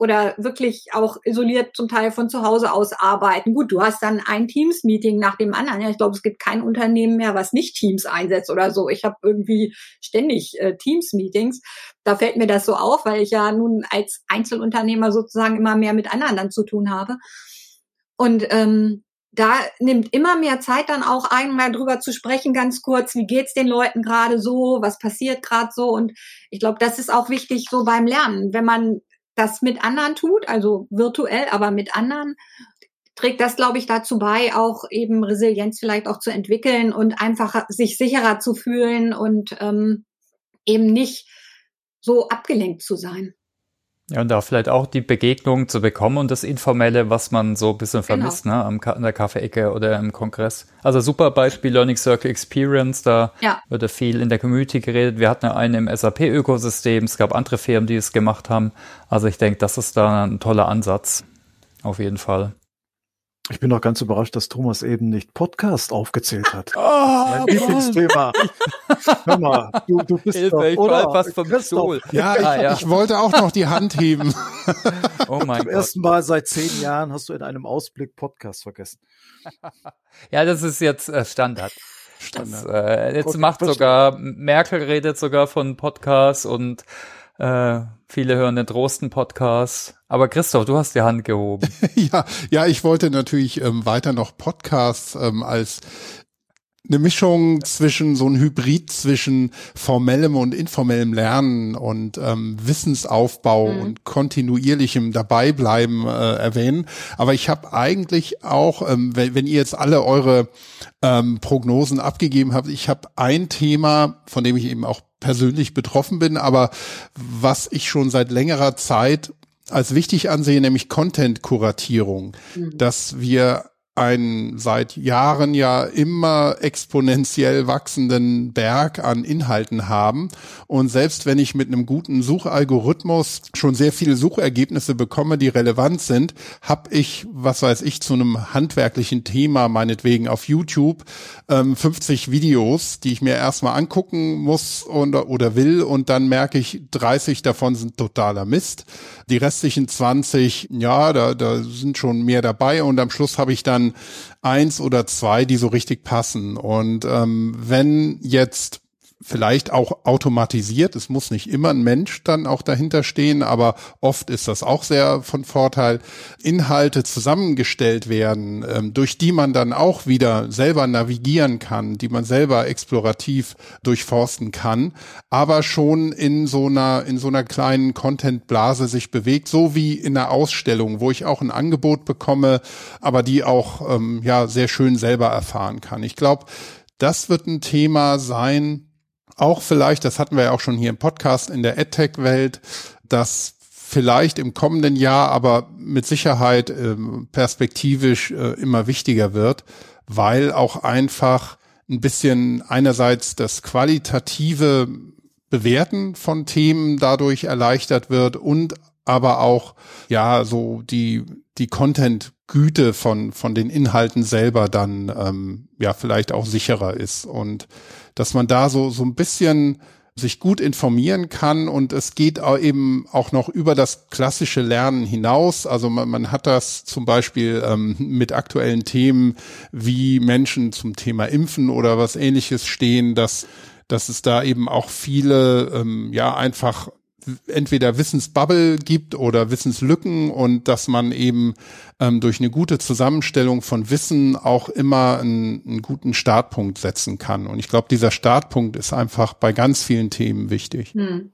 oder wirklich auch isoliert zum Teil von zu Hause aus arbeiten. Gut, du hast dann ein Teams-Meeting nach dem anderen. Ja, ich glaube, es gibt kein Unternehmen mehr, was nicht Teams einsetzt oder so. Ich habe irgendwie ständig äh, Teams-Meetings. Da fällt mir das so auf, weil ich ja nun als Einzelunternehmer sozusagen immer mehr mit anderen dann zu tun habe. Und ähm, da nimmt immer mehr Zeit dann auch einmal drüber zu sprechen, ganz kurz, wie geht's den Leuten gerade so, was passiert gerade so. Und ich glaube, das ist auch wichtig so beim Lernen. Wenn man das mit anderen tut, also virtuell, aber mit anderen, trägt das, glaube ich, dazu bei, auch eben Resilienz vielleicht auch zu entwickeln und einfach sich sicherer zu fühlen und ähm, eben nicht so abgelenkt zu sein. Ja, und da vielleicht auch die Begegnung zu bekommen und das Informelle, was man so ein bisschen genau. vermisst, ne, am, an der Kaffeeecke oder im Kongress. Also super Beispiel Learning Circle Experience, da ja. wird viel in der Community geredet. Wir hatten ja einen im SAP-Ökosystem, es gab andere Firmen, die es gemacht haben. Also ich denke, das ist da ein toller Ansatz. Auf jeden Fall. Ich bin auch ganz überrascht, dass Thomas eben nicht Podcast aufgezählt hat. Oh, mein Lieblingsthema. Hör mal, du, du bist Hilfe, doch, ich oder? fast vom Stuhl. Ja, ich, ah, ja. ich wollte auch noch die Hand heben. oh mein Zum Gott. ersten Mal seit zehn Jahren hast du in einem Ausblick Podcast vergessen. ja, das ist jetzt äh, Standard. Standard. Das, äh, jetzt Gott, macht sogar, Merkel redet sogar von Podcasts und äh, viele hören den Drosten-Podcast. Aber Christoph, du hast die Hand gehoben. ja, ja, ich wollte natürlich ähm, weiter noch Podcasts ähm, als eine Mischung zwischen so ein Hybrid zwischen formellem und informellem Lernen und ähm, Wissensaufbau mhm. und kontinuierlichem Dabeibleiben äh, erwähnen. Aber ich habe eigentlich auch, ähm, wenn, wenn ihr jetzt alle eure ähm, Prognosen abgegeben habt, ich habe ein Thema, von dem ich eben auch persönlich betroffen bin, aber was ich schon seit längerer Zeit als wichtig ansehe, nämlich Content-Kuratierung, mhm. dass wir einen seit Jahren ja immer exponentiell wachsenden Berg an Inhalten haben. Und selbst wenn ich mit einem guten Suchalgorithmus schon sehr viele Suchergebnisse bekomme, die relevant sind, habe ich, was weiß ich, zu einem handwerklichen Thema, meinetwegen auf YouTube, ähm, 50 Videos, die ich mir erstmal angucken muss und, oder will. Und dann merke ich, 30 davon sind totaler Mist. Die restlichen 20, ja, da, da sind schon mehr dabei. Und am Schluss habe ich dann eins oder zwei, die so richtig passen. Und ähm, wenn jetzt vielleicht auch automatisiert. Es muss nicht immer ein Mensch dann auch dahinter stehen, aber oft ist das auch sehr von Vorteil. Inhalte zusammengestellt werden, ähm, durch die man dann auch wieder selber navigieren kann, die man selber explorativ durchforsten kann, aber schon in so einer, in so einer kleinen Content-Blase sich bewegt, so wie in einer Ausstellung, wo ich auch ein Angebot bekomme, aber die auch, ähm, ja, sehr schön selber erfahren kann. Ich glaube, das wird ein Thema sein, auch vielleicht, das hatten wir ja auch schon hier im Podcast in der EdTech-Welt, dass vielleicht im kommenden Jahr, aber mit Sicherheit äh, perspektivisch äh, immer wichtiger wird, weil auch einfach ein bisschen einerseits das qualitative Bewerten von Themen dadurch erleichtert wird und aber auch ja so die die Content-Güte von von den Inhalten selber dann ähm, ja vielleicht auch sicherer ist und dass man da so, so ein bisschen sich gut informieren kann und es geht auch eben auch noch über das klassische Lernen hinaus. Also man, man hat das zum Beispiel ähm, mit aktuellen Themen wie Menschen zum Thema Impfen oder was ähnliches stehen, dass, dass es da eben auch viele, ähm, ja, einfach entweder Wissensbubble gibt oder Wissenslücken und dass man eben ähm, durch eine gute Zusammenstellung von Wissen auch immer einen, einen guten Startpunkt setzen kann. Und ich glaube, dieser Startpunkt ist einfach bei ganz vielen Themen wichtig. Hm.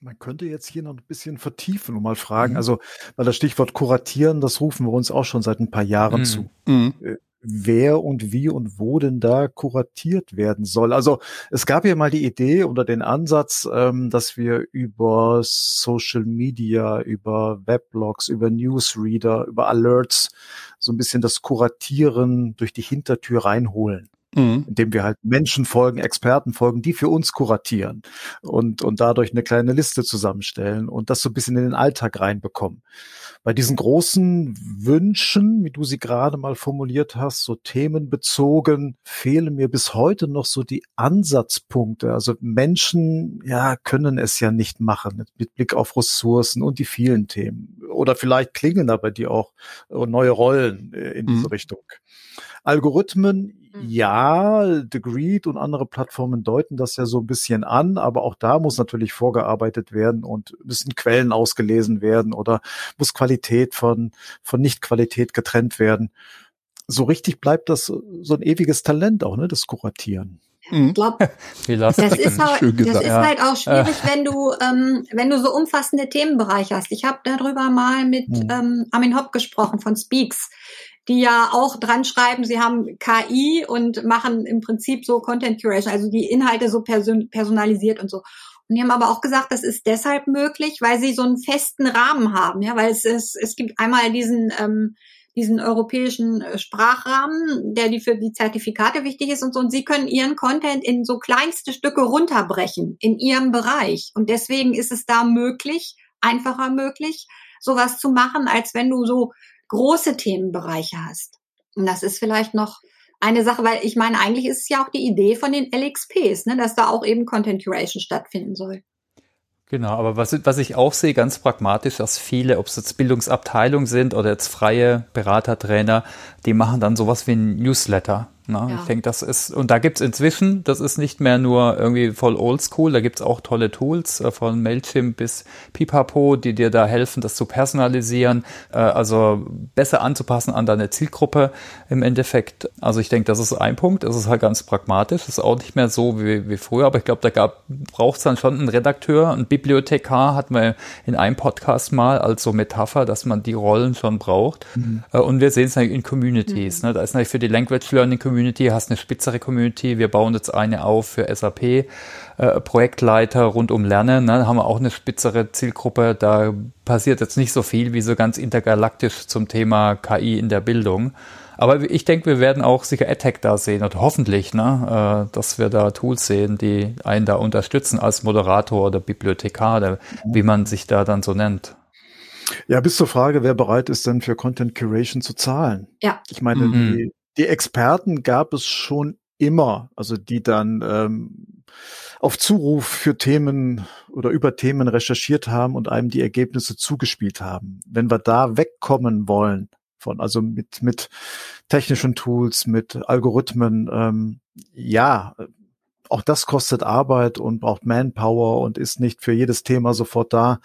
Man könnte jetzt hier noch ein bisschen vertiefen und mal fragen, mhm. also weil das Stichwort kuratieren, das rufen wir uns auch schon seit ein paar Jahren mhm. zu. Mhm. Wer und wie und wo denn da kuratiert werden soll. Also es gab ja mal die Idee oder den Ansatz, ähm, dass wir über Social Media, über Weblogs, über Newsreader, über Alerts so ein bisschen das Kuratieren durch die Hintertür reinholen. Mhm. indem wir halt Menschen folgen, Experten folgen, die für uns kuratieren und, und dadurch eine kleine Liste zusammenstellen und das so ein bisschen in den Alltag reinbekommen bei diesen großen Wünschen, wie du sie gerade mal formuliert hast, so themenbezogen, fehlen mir bis heute noch so die Ansatzpunkte. Also Menschen, ja, können es ja nicht machen mit Blick auf Ressourcen und die vielen Themen. Oder vielleicht klingen aber die auch äh, neue Rollen äh, in diese mhm. Richtung. Algorithmen. Ja, The Greed und andere Plattformen deuten das ja so ein bisschen an, aber auch da muss natürlich vorgearbeitet werden und müssen Quellen ausgelesen werden oder muss Qualität von, von Nicht-Qualität getrennt werden. So richtig bleibt das so ein ewiges Talent auch, ne, das Kuratieren. Ich mhm. glaube, das, ist, halt, das ist halt auch schwierig, wenn du, ähm, wenn du so umfassende Themenbereiche hast. Ich habe darüber mal mit mhm. ähm, Armin Hopp gesprochen von Speaks die ja auch dran schreiben, sie haben KI und machen im Prinzip so Content Curation, also die Inhalte so person personalisiert und so. Und die haben aber auch gesagt, das ist deshalb möglich, weil sie so einen festen Rahmen haben, ja, weil es ist, es gibt einmal diesen ähm, diesen europäischen äh, Sprachrahmen, der die für die Zertifikate wichtig ist und so. Und sie können ihren Content in so kleinste Stücke runterbrechen in ihrem Bereich. Und deswegen ist es da möglich, einfacher möglich, sowas zu machen, als wenn du so große Themenbereiche hast. Und das ist vielleicht noch eine Sache, weil ich meine, eigentlich ist es ja auch die Idee von den LXPs, ne, dass da auch eben Content Curation stattfinden soll. Genau, aber was, was ich auch sehe, ganz pragmatisch, dass viele, ob es jetzt Bildungsabteilungen sind oder jetzt freie Berater, Trainer, die machen dann sowas wie ein Newsletter. Ne? Ja. Ich denke, das ist, und da gibt's inzwischen, das ist nicht mehr nur irgendwie voll oldschool, da gibt's auch tolle Tools, äh, von Mailchimp bis Pipapo, die dir da helfen, das zu personalisieren, äh, also besser anzupassen an deine Zielgruppe im Endeffekt. Also ich denke, das ist ein Punkt, das ist halt ganz pragmatisch, das ist auch nicht mehr so wie, wie früher, aber ich glaube, da gab, braucht's dann schon einen Redakteur, einen Bibliothekar, hatten wir in einem Podcast mal als so Metapher, dass man die Rollen schon braucht. Mhm. Äh, und wir sehen es natürlich in Communities, mhm. ne? da ist natürlich für die Language Learning Community Community, hast eine spitzere Community. Wir bauen jetzt eine auf für SAP, äh, Projektleiter rund um Lernen. Ne? Da haben wir auch eine spitzere Zielgruppe. Da passiert jetzt nicht so viel wie so ganz intergalaktisch zum Thema KI in der Bildung. Aber ich denke, wir werden auch sicher AdTech da sehen und hoffentlich, ne, äh, dass wir da Tools sehen, die einen da unterstützen als Moderator oder Bibliothekar, oder wie man sich da dann so nennt. Ja, bis zur Frage, wer bereit ist denn für Content Curation zu zahlen? Ja. Ich meine, mhm. die, die Experten gab es schon immer, also die dann ähm, auf Zuruf für Themen oder über Themen recherchiert haben und einem die Ergebnisse zugespielt haben. Wenn wir da wegkommen wollen von, also mit, mit technischen Tools, mit Algorithmen, ähm, ja, auch das kostet Arbeit und braucht Manpower und ist nicht für jedes Thema sofort da.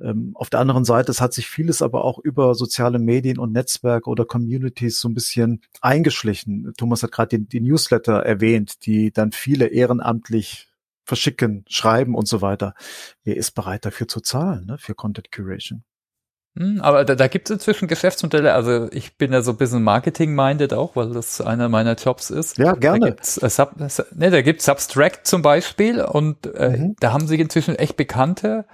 Ähm, auf der anderen Seite, es hat sich vieles aber auch über soziale Medien und Netzwerke oder Communities so ein bisschen eingeschlichen. Thomas hat gerade die, die Newsletter erwähnt, die dann viele ehrenamtlich verschicken, schreiben und so weiter. Wer ist bereit dafür zu zahlen, ne, für Content Curation? Hm, aber da, da gibt es inzwischen Geschäftsmodelle. Also ich bin ja so ein bisschen Marketing-minded auch, weil das einer meiner Jobs ist. Ja, gerne. Da gibt's, äh, Sub, ne, da gibt's Substract zum Beispiel und äh, mhm. da haben sich inzwischen echt bekannte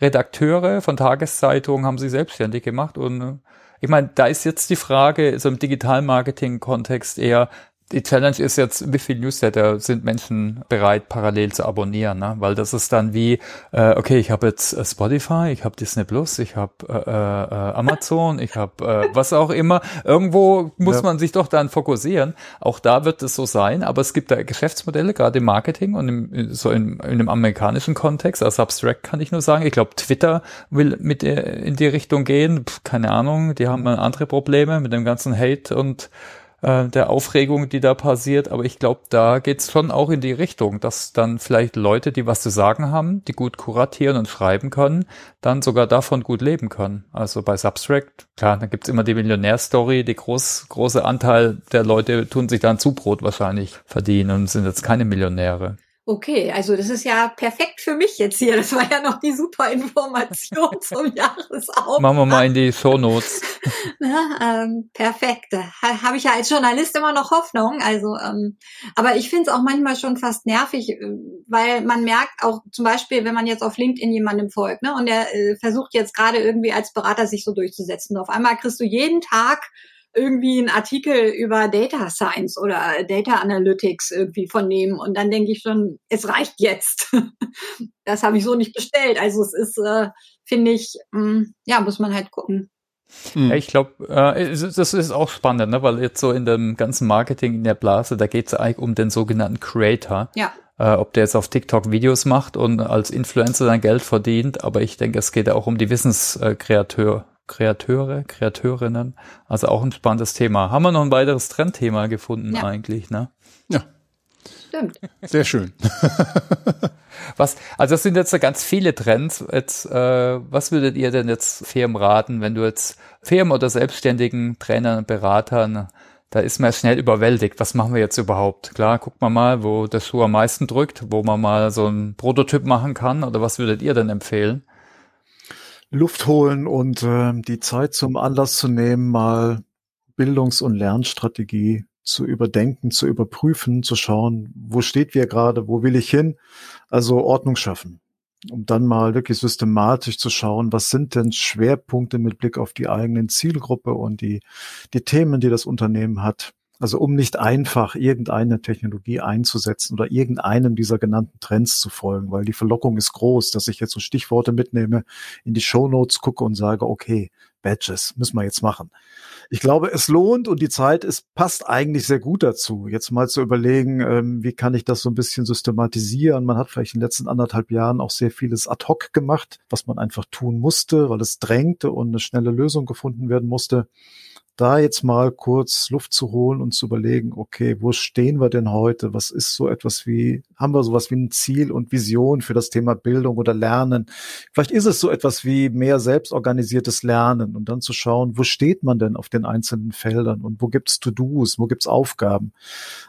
Redakteure von Tageszeitungen haben sie selbstständig gemacht und äh, ich meine, da ist jetzt die Frage, so im Digital-Marketing-Kontext eher, die Challenge ist jetzt, wie viel Newsletter sind Menschen bereit, parallel zu abonnieren, ne? Weil das ist dann wie, äh, okay, ich habe jetzt äh, Spotify, ich habe Disney Plus, ich habe äh, äh, Amazon, ich habe äh, was auch immer. Irgendwo muss ja. man sich doch dann fokussieren. Auch da wird es so sein, aber es gibt da Geschäftsmodelle, gerade im Marketing und im, so in, in einem amerikanischen Kontext. Als Abstract kann ich nur sagen, ich glaube, Twitter will mit äh, in die Richtung gehen. Pff, keine Ahnung, die haben andere Probleme mit dem ganzen Hate und äh, der Aufregung, die da passiert. Aber ich glaube, da geht's schon auch in die Richtung, dass dann vielleicht Leute, die was zu sagen haben, die gut kuratieren und schreiben können, dann sogar davon gut leben können. Also bei Substract, klar, da gibt's immer die Millionärstory, die groß, große Anteil der Leute tun sich dann Zubrot wahrscheinlich verdienen und sind jetzt keine Millionäre. Okay, also das ist ja perfekt für mich jetzt hier. Das war ja noch die super Information zum Jahresauftakt. Machen wir mal in die Show Notes. ähm, perfekt. Ha, Habe ich ja als Journalist immer noch Hoffnung. Also, ähm, aber ich finde es auch manchmal schon fast nervig, äh, weil man merkt auch zum Beispiel, wenn man jetzt auf LinkedIn jemandem folgt, ne, und der äh, versucht jetzt gerade irgendwie als Berater sich so durchzusetzen. Und auf einmal kriegst du jeden Tag irgendwie einen Artikel über Data Science oder Data Analytics irgendwie von nehmen und dann denke ich schon, es reicht jetzt. das habe ich so nicht bestellt. Also es ist, äh, finde ich, mm, ja, muss man halt gucken. Hm. Ja, ich glaube, äh, das ist auch spannend, ne? weil jetzt so in dem ganzen Marketing in der Blase, da geht es eigentlich um den sogenannten Creator. Ja. Äh, ob der jetzt auf TikTok Videos macht und als Influencer sein Geld verdient, aber ich denke, es geht ja auch um die Wissenskreateur, Kreateure, Kreateurinnen. Also auch ein spannendes Thema. Haben wir noch ein weiteres Trendthema gefunden ja. eigentlich, ne? Ja. Stimmt. Sehr schön. was, also das sind jetzt ganz viele Trends. Jetzt, äh, was würdet ihr denn jetzt Firmen raten, wenn du jetzt Firmen oder selbstständigen Trainern, Beratern, da ist man schnell überwältigt. Was machen wir jetzt überhaupt? Klar, guckt man mal, wo der Schuh am meisten drückt, wo man mal so einen Prototyp machen kann. Oder was würdet ihr denn empfehlen? Luft holen und äh, die Zeit zum Anlass zu nehmen, mal Bildungs- und Lernstrategie zu überdenken, zu überprüfen, zu schauen, wo steht wir gerade, wo will ich hin? Also Ordnung schaffen, um dann mal wirklich systematisch zu schauen, was sind denn Schwerpunkte mit Blick auf die eigenen Zielgruppe und die, die Themen, die das Unternehmen hat. Also um nicht einfach irgendeine Technologie einzusetzen oder irgendeinem dieser genannten Trends zu folgen, weil die Verlockung ist groß, dass ich jetzt so Stichworte mitnehme, in die Show Notes gucke und sage, okay, Badges müssen wir jetzt machen. Ich glaube, es lohnt und die Zeit ist, passt eigentlich sehr gut dazu, jetzt mal zu überlegen, ähm, wie kann ich das so ein bisschen systematisieren. Man hat vielleicht in den letzten anderthalb Jahren auch sehr vieles ad hoc gemacht, was man einfach tun musste, weil es drängte und eine schnelle Lösung gefunden werden musste da jetzt mal kurz Luft zu holen und zu überlegen, okay, wo stehen wir denn heute? Was ist so etwas wie, haben wir sowas wie ein Ziel und Vision für das Thema Bildung oder Lernen? Vielleicht ist es so etwas wie mehr selbstorganisiertes Lernen und dann zu schauen, wo steht man denn auf den einzelnen Feldern und wo gibt's To-Dos, wo gibt's Aufgaben?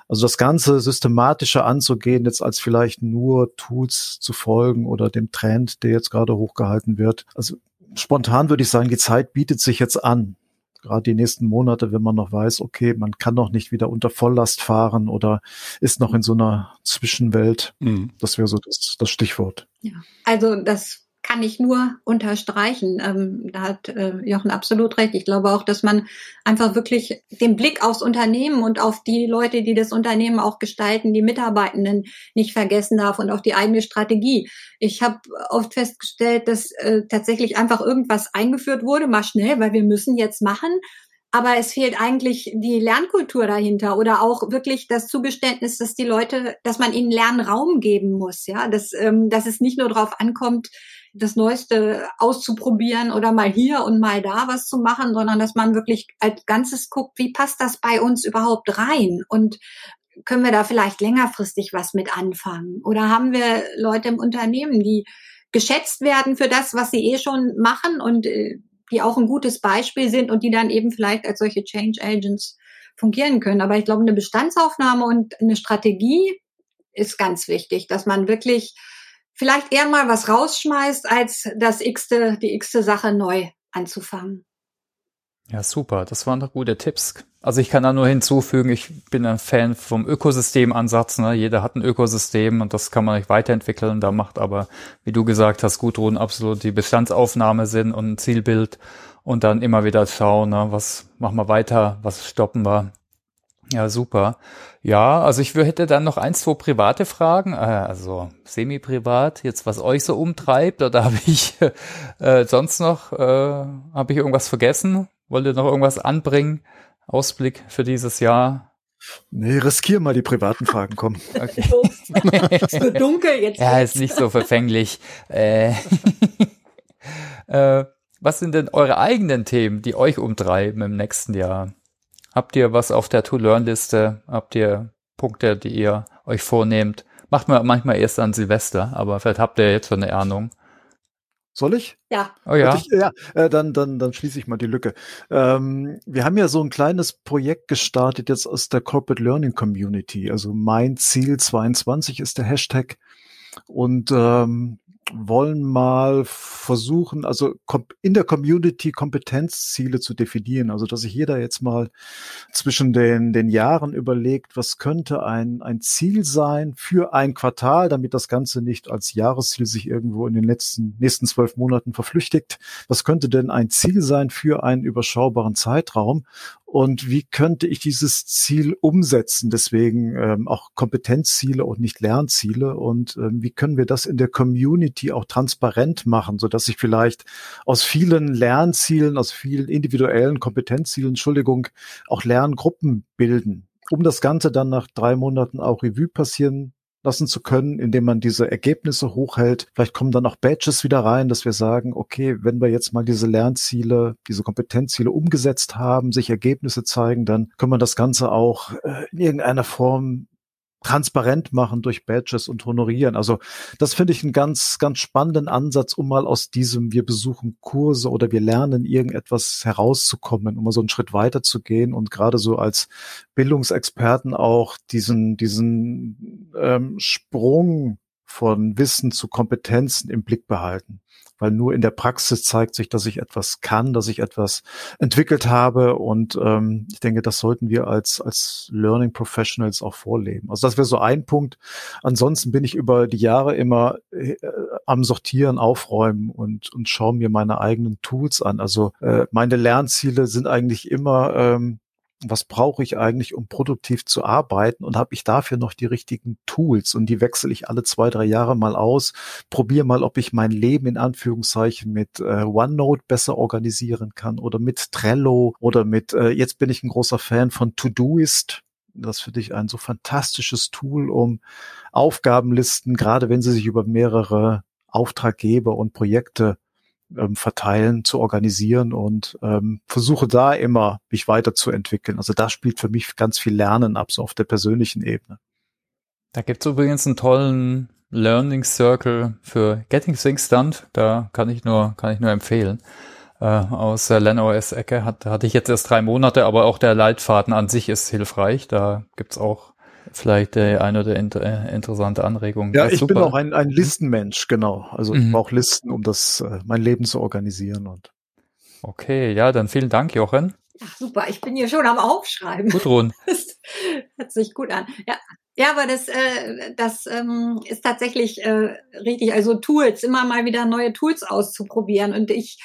Also das Ganze systematischer anzugehen, jetzt als vielleicht nur Tools zu folgen oder dem Trend, der jetzt gerade hochgehalten wird. Also spontan würde ich sagen, die Zeit bietet sich jetzt an gerade die nächsten Monate, wenn man noch weiß, okay, man kann noch nicht wieder unter Volllast fahren oder ist noch in so einer Zwischenwelt. Mhm. Das wäre so das, das Stichwort. Ja, also das kann ich nur unterstreichen. Ähm, da hat äh, Jochen absolut recht. Ich glaube auch, dass man einfach wirklich den Blick aufs Unternehmen und auf die Leute, die das Unternehmen auch gestalten, die Mitarbeitenden nicht vergessen darf und auf die eigene Strategie. Ich habe oft festgestellt, dass äh, tatsächlich einfach irgendwas eingeführt wurde, mal schnell, weil wir müssen jetzt machen aber es fehlt eigentlich die Lernkultur dahinter oder auch wirklich das Zugeständnis, dass die Leute, dass man ihnen Lernraum geben muss, ja, dass, ähm, dass es nicht nur darauf ankommt, das Neueste auszuprobieren oder mal hier und mal da was zu machen, sondern dass man wirklich als Ganzes guckt, wie passt das bei uns überhaupt rein und können wir da vielleicht längerfristig was mit anfangen? Oder haben wir Leute im Unternehmen, die geschätzt werden für das, was sie eh schon machen und äh, die auch ein gutes Beispiel sind und die dann eben vielleicht als solche Change Agents fungieren können. Aber ich glaube, eine Bestandsaufnahme und eine Strategie ist ganz wichtig, dass man wirklich vielleicht eher mal was rausschmeißt, als das x-te, die x-te Sache neu anzufangen. Ja, super. Das waren doch gute Tipps. Also ich kann da nur hinzufügen, ich bin ein Fan vom Ökosystemansatz. Ne? Jeder hat ein Ökosystem und das kann man nicht weiterentwickeln. Da macht aber, wie du gesagt hast, Gudrun absolut die Bestandsaufnahme Sinn und ein Zielbild und dann immer wieder schauen, ne? was machen wir weiter, was stoppen wir. Ja, super. Ja, also ich hätte dann noch ein, zwei private Fragen, äh, also semi-privat, jetzt was euch so umtreibt, oder habe ich äh, sonst noch, äh, habe ich irgendwas vergessen? Wollt ihr noch irgendwas anbringen? Ausblick für dieses Jahr? Nee, riskier mal die privaten Fragen, komm. Okay. ist so dunkel jetzt. Ja, ist nicht so verfänglich. äh, äh, was sind denn eure eigenen Themen, die euch umtreiben im nächsten Jahr? Habt ihr was auf der To-Learn-Liste? Habt ihr Punkte, die ihr euch vornehmt? Macht man manchmal erst an Silvester, aber vielleicht habt ihr jetzt schon eine Ahnung. Soll ich? Ja. Oh ja. Ich, ja, äh, dann, dann, dann schließe ich mal die Lücke. Ähm, wir haben ja so ein kleines Projekt gestartet jetzt aus der Corporate Learning Community. Also mein Ziel 22 ist der Hashtag. Und ähm, wollen mal versuchen, also in der Community Kompetenzziele zu definieren. Also, dass sich jeder jetzt mal zwischen den, den Jahren überlegt, was könnte ein, ein Ziel sein für ein Quartal, damit das Ganze nicht als Jahresziel sich irgendwo in den letzten, nächsten zwölf Monaten verflüchtigt. Was könnte denn ein Ziel sein für einen überschaubaren Zeitraum? Und wie könnte ich dieses Ziel umsetzen? Deswegen ähm, auch Kompetenzziele und nicht Lernziele und ähm, wie können wir das in der Community auch transparent machen, so dass ich vielleicht aus vielen Lernzielen, aus vielen individuellen Kompetenzzielen, Entschuldigung, auch Lerngruppen bilden, um das Ganze dann nach drei Monaten auch Revue passieren lassen zu können, indem man diese Ergebnisse hochhält. Vielleicht kommen dann auch Badges wieder rein, dass wir sagen, okay, wenn wir jetzt mal diese Lernziele, diese Kompetenzziele umgesetzt haben, sich Ergebnisse zeigen, dann können wir das Ganze auch äh, in irgendeiner Form transparent machen durch Badges und honorieren. Also das finde ich einen ganz, ganz spannenden Ansatz, um mal aus diesem wir besuchen Kurse oder wir lernen irgendetwas herauszukommen, um mal so einen Schritt weiter zu gehen und gerade so als Bildungsexperten auch diesen, diesen ähm, Sprung von Wissen zu Kompetenzen im Blick behalten weil nur in der Praxis zeigt sich, dass ich etwas kann, dass ich etwas entwickelt habe und ähm, ich denke, das sollten wir als als Learning Professionals auch vorleben. Also das wäre so ein Punkt. Ansonsten bin ich über die Jahre immer äh, am Sortieren, Aufräumen und und schaue mir meine eigenen Tools an. Also äh, meine Lernziele sind eigentlich immer ähm, was brauche ich eigentlich, um produktiv zu arbeiten und habe ich dafür noch die richtigen Tools und die wechsle ich alle zwei, drei Jahre mal aus, probiere mal, ob ich mein Leben in Anführungszeichen mit äh, OneNote besser organisieren kann oder mit Trello oder mit, äh, jetzt bin ich ein großer Fan von Todoist, das für dich ein so fantastisches Tool, um Aufgabenlisten, gerade wenn sie sich über mehrere Auftraggeber und Projekte ähm, verteilen, zu organisieren und ähm, versuche da immer mich weiterzuentwickeln. Also da spielt für mich ganz viel Lernen ab, so auf der persönlichen Ebene. Da gibt's übrigens einen tollen Learning Circle für Getting Things Done. Da kann ich nur, kann ich nur empfehlen. Äh, aus der LenOS-Ecke hat, hatte ich jetzt erst drei Monate, aber auch der Leitfaden an sich ist hilfreich. Da gibt's auch vielleicht äh, eine oder inter äh, interessante Anregung. Ja, ich super. bin auch ein, ein Listenmensch, genau. Also mhm. ich brauche Listen, um das äh, mein Leben zu organisieren und. Okay, ja, dann vielen Dank, Jochen. Ach, super, ich bin hier schon am Aufschreiben. Gudrun. Das hört sich gut an. Ja, ja, aber das, äh, das ähm, ist tatsächlich äh, richtig. Also Tools, immer mal wieder neue Tools auszuprobieren. Und ich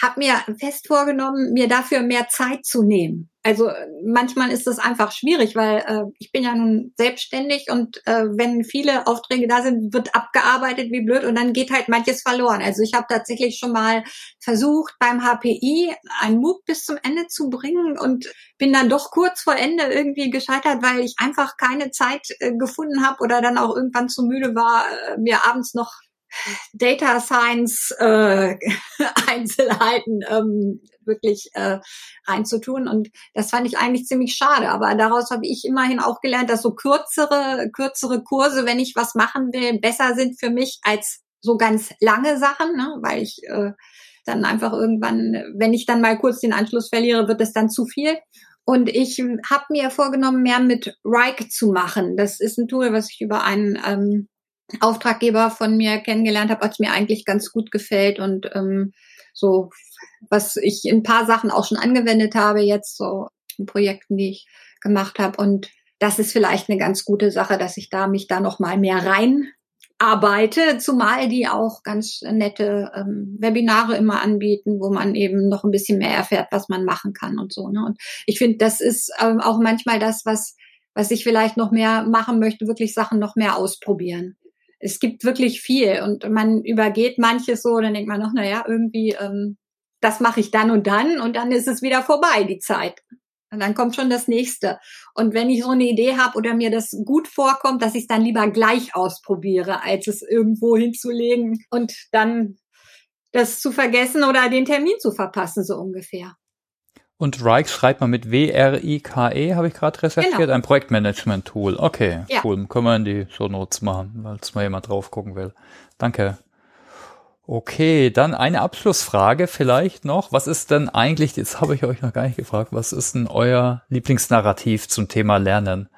habe mir fest vorgenommen, mir dafür mehr Zeit zu nehmen. Also manchmal ist das einfach schwierig, weil äh, ich bin ja nun selbstständig und äh, wenn viele Aufträge da sind, wird abgearbeitet wie blöd und dann geht halt manches verloren. Also ich habe tatsächlich schon mal versucht, beim HPI ein MOOC bis zum Ende zu bringen und bin dann doch kurz vor Ende irgendwie gescheitert, weil ich einfach keine Zeit äh, gefunden habe oder dann auch irgendwann zu müde war, äh, mir abends noch Data Science äh, Einzelheiten ähm, wirklich äh, reinzutun. Und das fand ich eigentlich ziemlich schade. Aber daraus habe ich immerhin auch gelernt, dass so kürzere, kürzere Kurse, wenn ich was machen will, besser sind für mich als so ganz lange Sachen, ne? weil ich äh, dann einfach irgendwann, wenn ich dann mal kurz den Anschluss verliere, wird es dann zu viel. Und ich habe mir vorgenommen, mehr mit Rike zu machen. Das ist ein Tool, was ich über einen ähm, Auftraggeber von mir kennengelernt habe, was mir eigentlich ganz gut gefällt und ähm, so, was ich in ein paar Sachen auch schon angewendet habe, jetzt so in Projekten, die ich gemacht habe. Und das ist vielleicht eine ganz gute Sache, dass ich da mich da noch mal mehr rein arbeite, zumal die auch ganz nette ähm, Webinare immer anbieten, wo man eben noch ein bisschen mehr erfährt, was man machen kann und so. Ne? Und ich finde, das ist ähm, auch manchmal das, was was ich vielleicht noch mehr machen möchte, wirklich Sachen noch mehr ausprobieren. Es gibt wirklich viel und man übergeht manches so, dann denkt man noch, na ja, irgendwie, ähm, das mache ich dann und dann und dann ist es wieder vorbei, die Zeit. Und dann kommt schon das nächste. Und wenn ich so eine Idee habe oder mir das gut vorkommt, dass ich es dann lieber gleich ausprobiere, als es irgendwo hinzulegen und dann das zu vergessen oder den Termin zu verpassen, so ungefähr. Und Rike schreibt man mit W-R-I-K-E, habe ich gerade recherchiert, genau. ein Projektmanagement-Tool. Okay, ja. cool. Können wir in die Show Notes machen, es mal jemand drauf gucken will. Danke. Okay, dann eine Abschlussfrage vielleicht noch. Was ist denn eigentlich, jetzt habe ich euch noch gar nicht gefragt, was ist denn euer Lieblingsnarrativ zum Thema Lernen?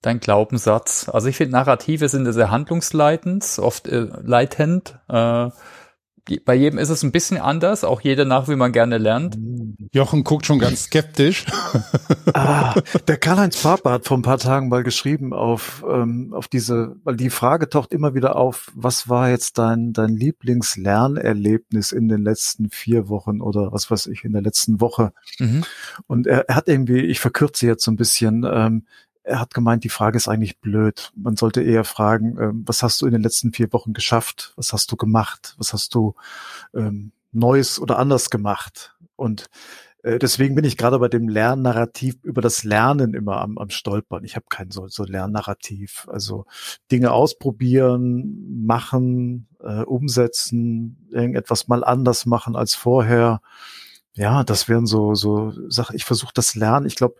Dein Glaubenssatz. Also ich finde, Narrative sind sehr handlungsleitend, oft äh, leitend. Äh, bei jedem ist es ein bisschen anders, auch jeder nach, wie man gerne lernt. Jochen guckt schon ganz skeptisch. ah, der Karl-Heinz Pape hat vor ein paar Tagen mal geschrieben auf, ähm, auf diese, weil die Frage taucht immer wieder auf, was war jetzt dein, dein Lieblingslernerlebnis in den letzten vier Wochen oder was weiß ich, in der letzten Woche? Mhm. Und er, er hat irgendwie, ich verkürze jetzt so ein bisschen, ähm, er hat gemeint, die Frage ist eigentlich blöd. Man sollte eher fragen, ähm, was hast du in den letzten vier Wochen geschafft? Was hast du gemacht? Was hast du ähm, Neues oder anders gemacht? Und äh, deswegen bin ich gerade bei dem Lernnarrativ über das Lernen immer am, am Stolpern. Ich habe kein so, so Lernnarrativ. Also Dinge ausprobieren, machen, äh, umsetzen, irgendetwas mal anders machen als vorher ja, das wären so, so Sachen. Ich versuche das Lernen. Ich glaube,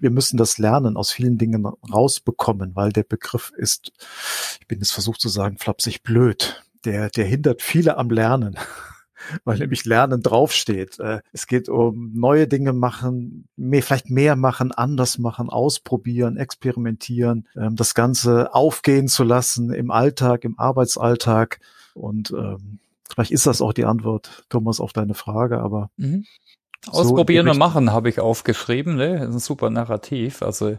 wir müssen das Lernen aus vielen Dingen rausbekommen, weil der Begriff ist, ich bin jetzt versucht zu sagen, flapsig blöd. Der, der hindert viele am Lernen, weil nämlich Lernen draufsteht. Äh, es geht um neue Dinge machen, mehr, vielleicht mehr machen, anders machen, ausprobieren, experimentieren, ähm, das Ganze aufgehen zu lassen im Alltag, im Arbeitsalltag und ähm, Vielleicht ist das auch die Antwort, Thomas, auf deine Frage, aber. Mhm. Ausprobieren so und machen habe ich aufgeschrieben, ne? Das ist ein super Narrativ. Also wir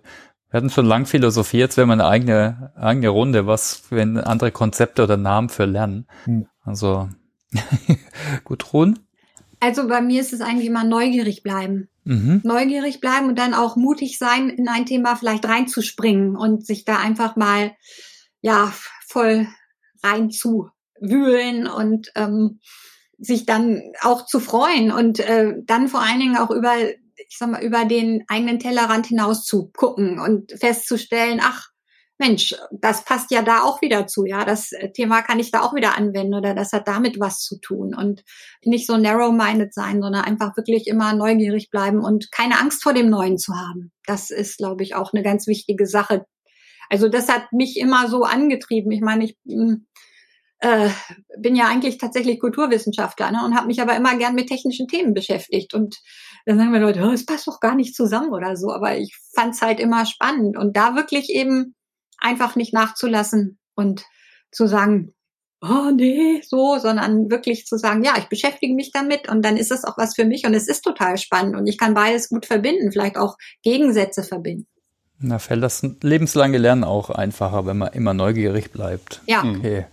hatten schon lang philosophiert, jetzt wäre mal eine eigene, eigene Runde, was wenn andere Konzepte oder Namen für Lernen. Hm. Also gut, Ruhen. Also bei mir ist es eigentlich immer neugierig bleiben. Mhm. Neugierig bleiben und dann auch mutig sein, in ein Thema vielleicht reinzuspringen und sich da einfach mal ja voll rein zu wühlen und ähm, sich dann auch zu freuen und äh, dann vor allen Dingen auch über, ich sag mal, über den eigenen Tellerrand hinaus zu gucken und festzustellen, ach, Mensch, das passt ja da auch wieder zu, ja, das Thema kann ich da auch wieder anwenden oder das hat damit was zu tun und nicht so narrow-minded sein, sondern einfach wirklich immer neugierig bleiben und keine Angst vor dem Neuen zu haben. Das ist, glaube ich, auch eine ganz wichtige Sache. Also das hat mich immer so angetrieben. Ich meine, ich hm, äh, bin ja eigentlich tatsächlich Kulturwissenschaftler ne, und habe mich aber immer gern mit technischen Themen beschäftigt. Und dann sagen wir Leute, oh, es passt doch gar nicht zusammen oder so. Aber ich fand es halt immer spannend und da wirklich eben einfach nicht nachzulassen und zu sagen, oh nee, so, sondern wirklich zu sagen, ja, ich beschäftige mich damit und dann ist es auch was für mich und es ist total spannend und ich kann beides gut verbinden, vielleicht auch Gegensätze verbinden. Na, fällt das lebenslange Lernen auch einfacher, wenn man immer neugierig bleibt. Ja. Okay.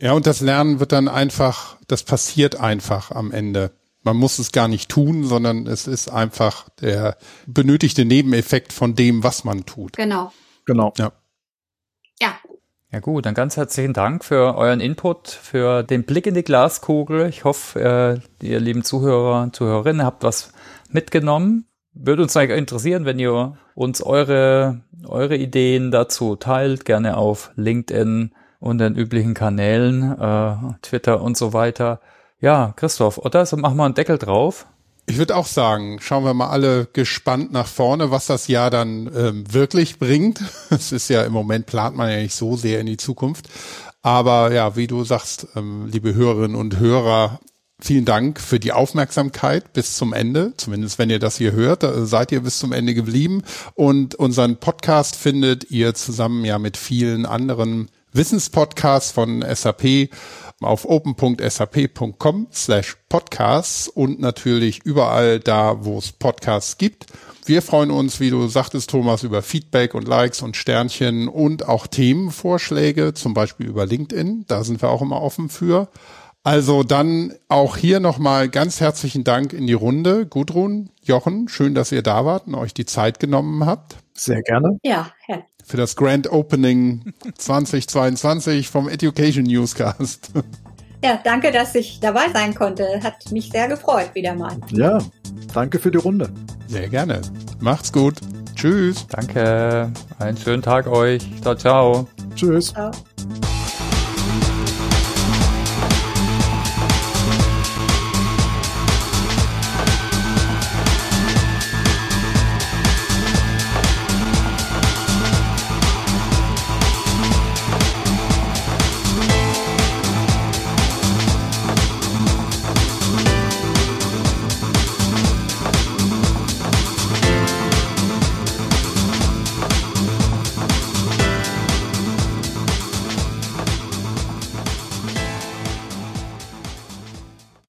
Ja, und das Lernen wird dann einfach, das passiert einfach am Ende. Man muss es gar nicht tun, sondern es ist einfach der benötigte Nebeneffekt von dem, was man tut. Genau. Genau. Ja. Ja. Ja gut, dann ganz herzlichen Dank für euren Input, für den Blick in die Glaskugel. Ich hoffe, äh, ihr lieben Zuhörer und Zuhörerinnen habt was mitgenommen. Würde uns eigentlich interessieren, wenn ihr uns eure, eure Ideen dazu teilt, gerne auf LinkedIn, und den üblichen Kanälen, äh, Twitter und so weiter. Ja, Christoph, oder? So machen wir einen Deckel drauf. Ich würde auch sagen, schauen wir mal alle gespannt nach vorne, was das Jahr dann ähm, wirklich bringt. Es ist ja im Moment plant man ja nicht so sehr in die Zukunft. Aber ja, wie du sagst, ähm, liebe Hörerinnen und Hörer, vielen Dank für die Aufmerksamkeit bis zum Ende. Zumindest wenn ihr das hier hört, seid ihr bis zum Ende geblieben. Und unseren Podcast findet ihr zusammen ja mit vielen anderen Wissenspodcasts von SAP auf open.sap.com slash podcasts und natürlich überall da, wo es Podcasts gibt. Wir freuen uns, wie du sagtest, Thomas, über Feedback und Likes und Sternchen und auch Themenvorschläge, zum Beispiel über LinkedIn. Da sind wir auch immer offen für. Also dann auch hier nochmal ganz herzlichen Dank in die Runde. Gudrun, Jochen, schön, dass ihr da wart und euch die Zeit genommen habt. Sehr gerne. Ja, ja. Für das Grand Opening 2022 vom Education Newscast. Ja, danke, dass ich dabei sein konnte. Hat mich sehr gefreut, wieder mal. Ja, danke für die Runde. Sehr gerne. Macht's gut. Tschüss. Danke. Einen schönen Tag euch. Ciao, ciao. Tschüss. Ciao.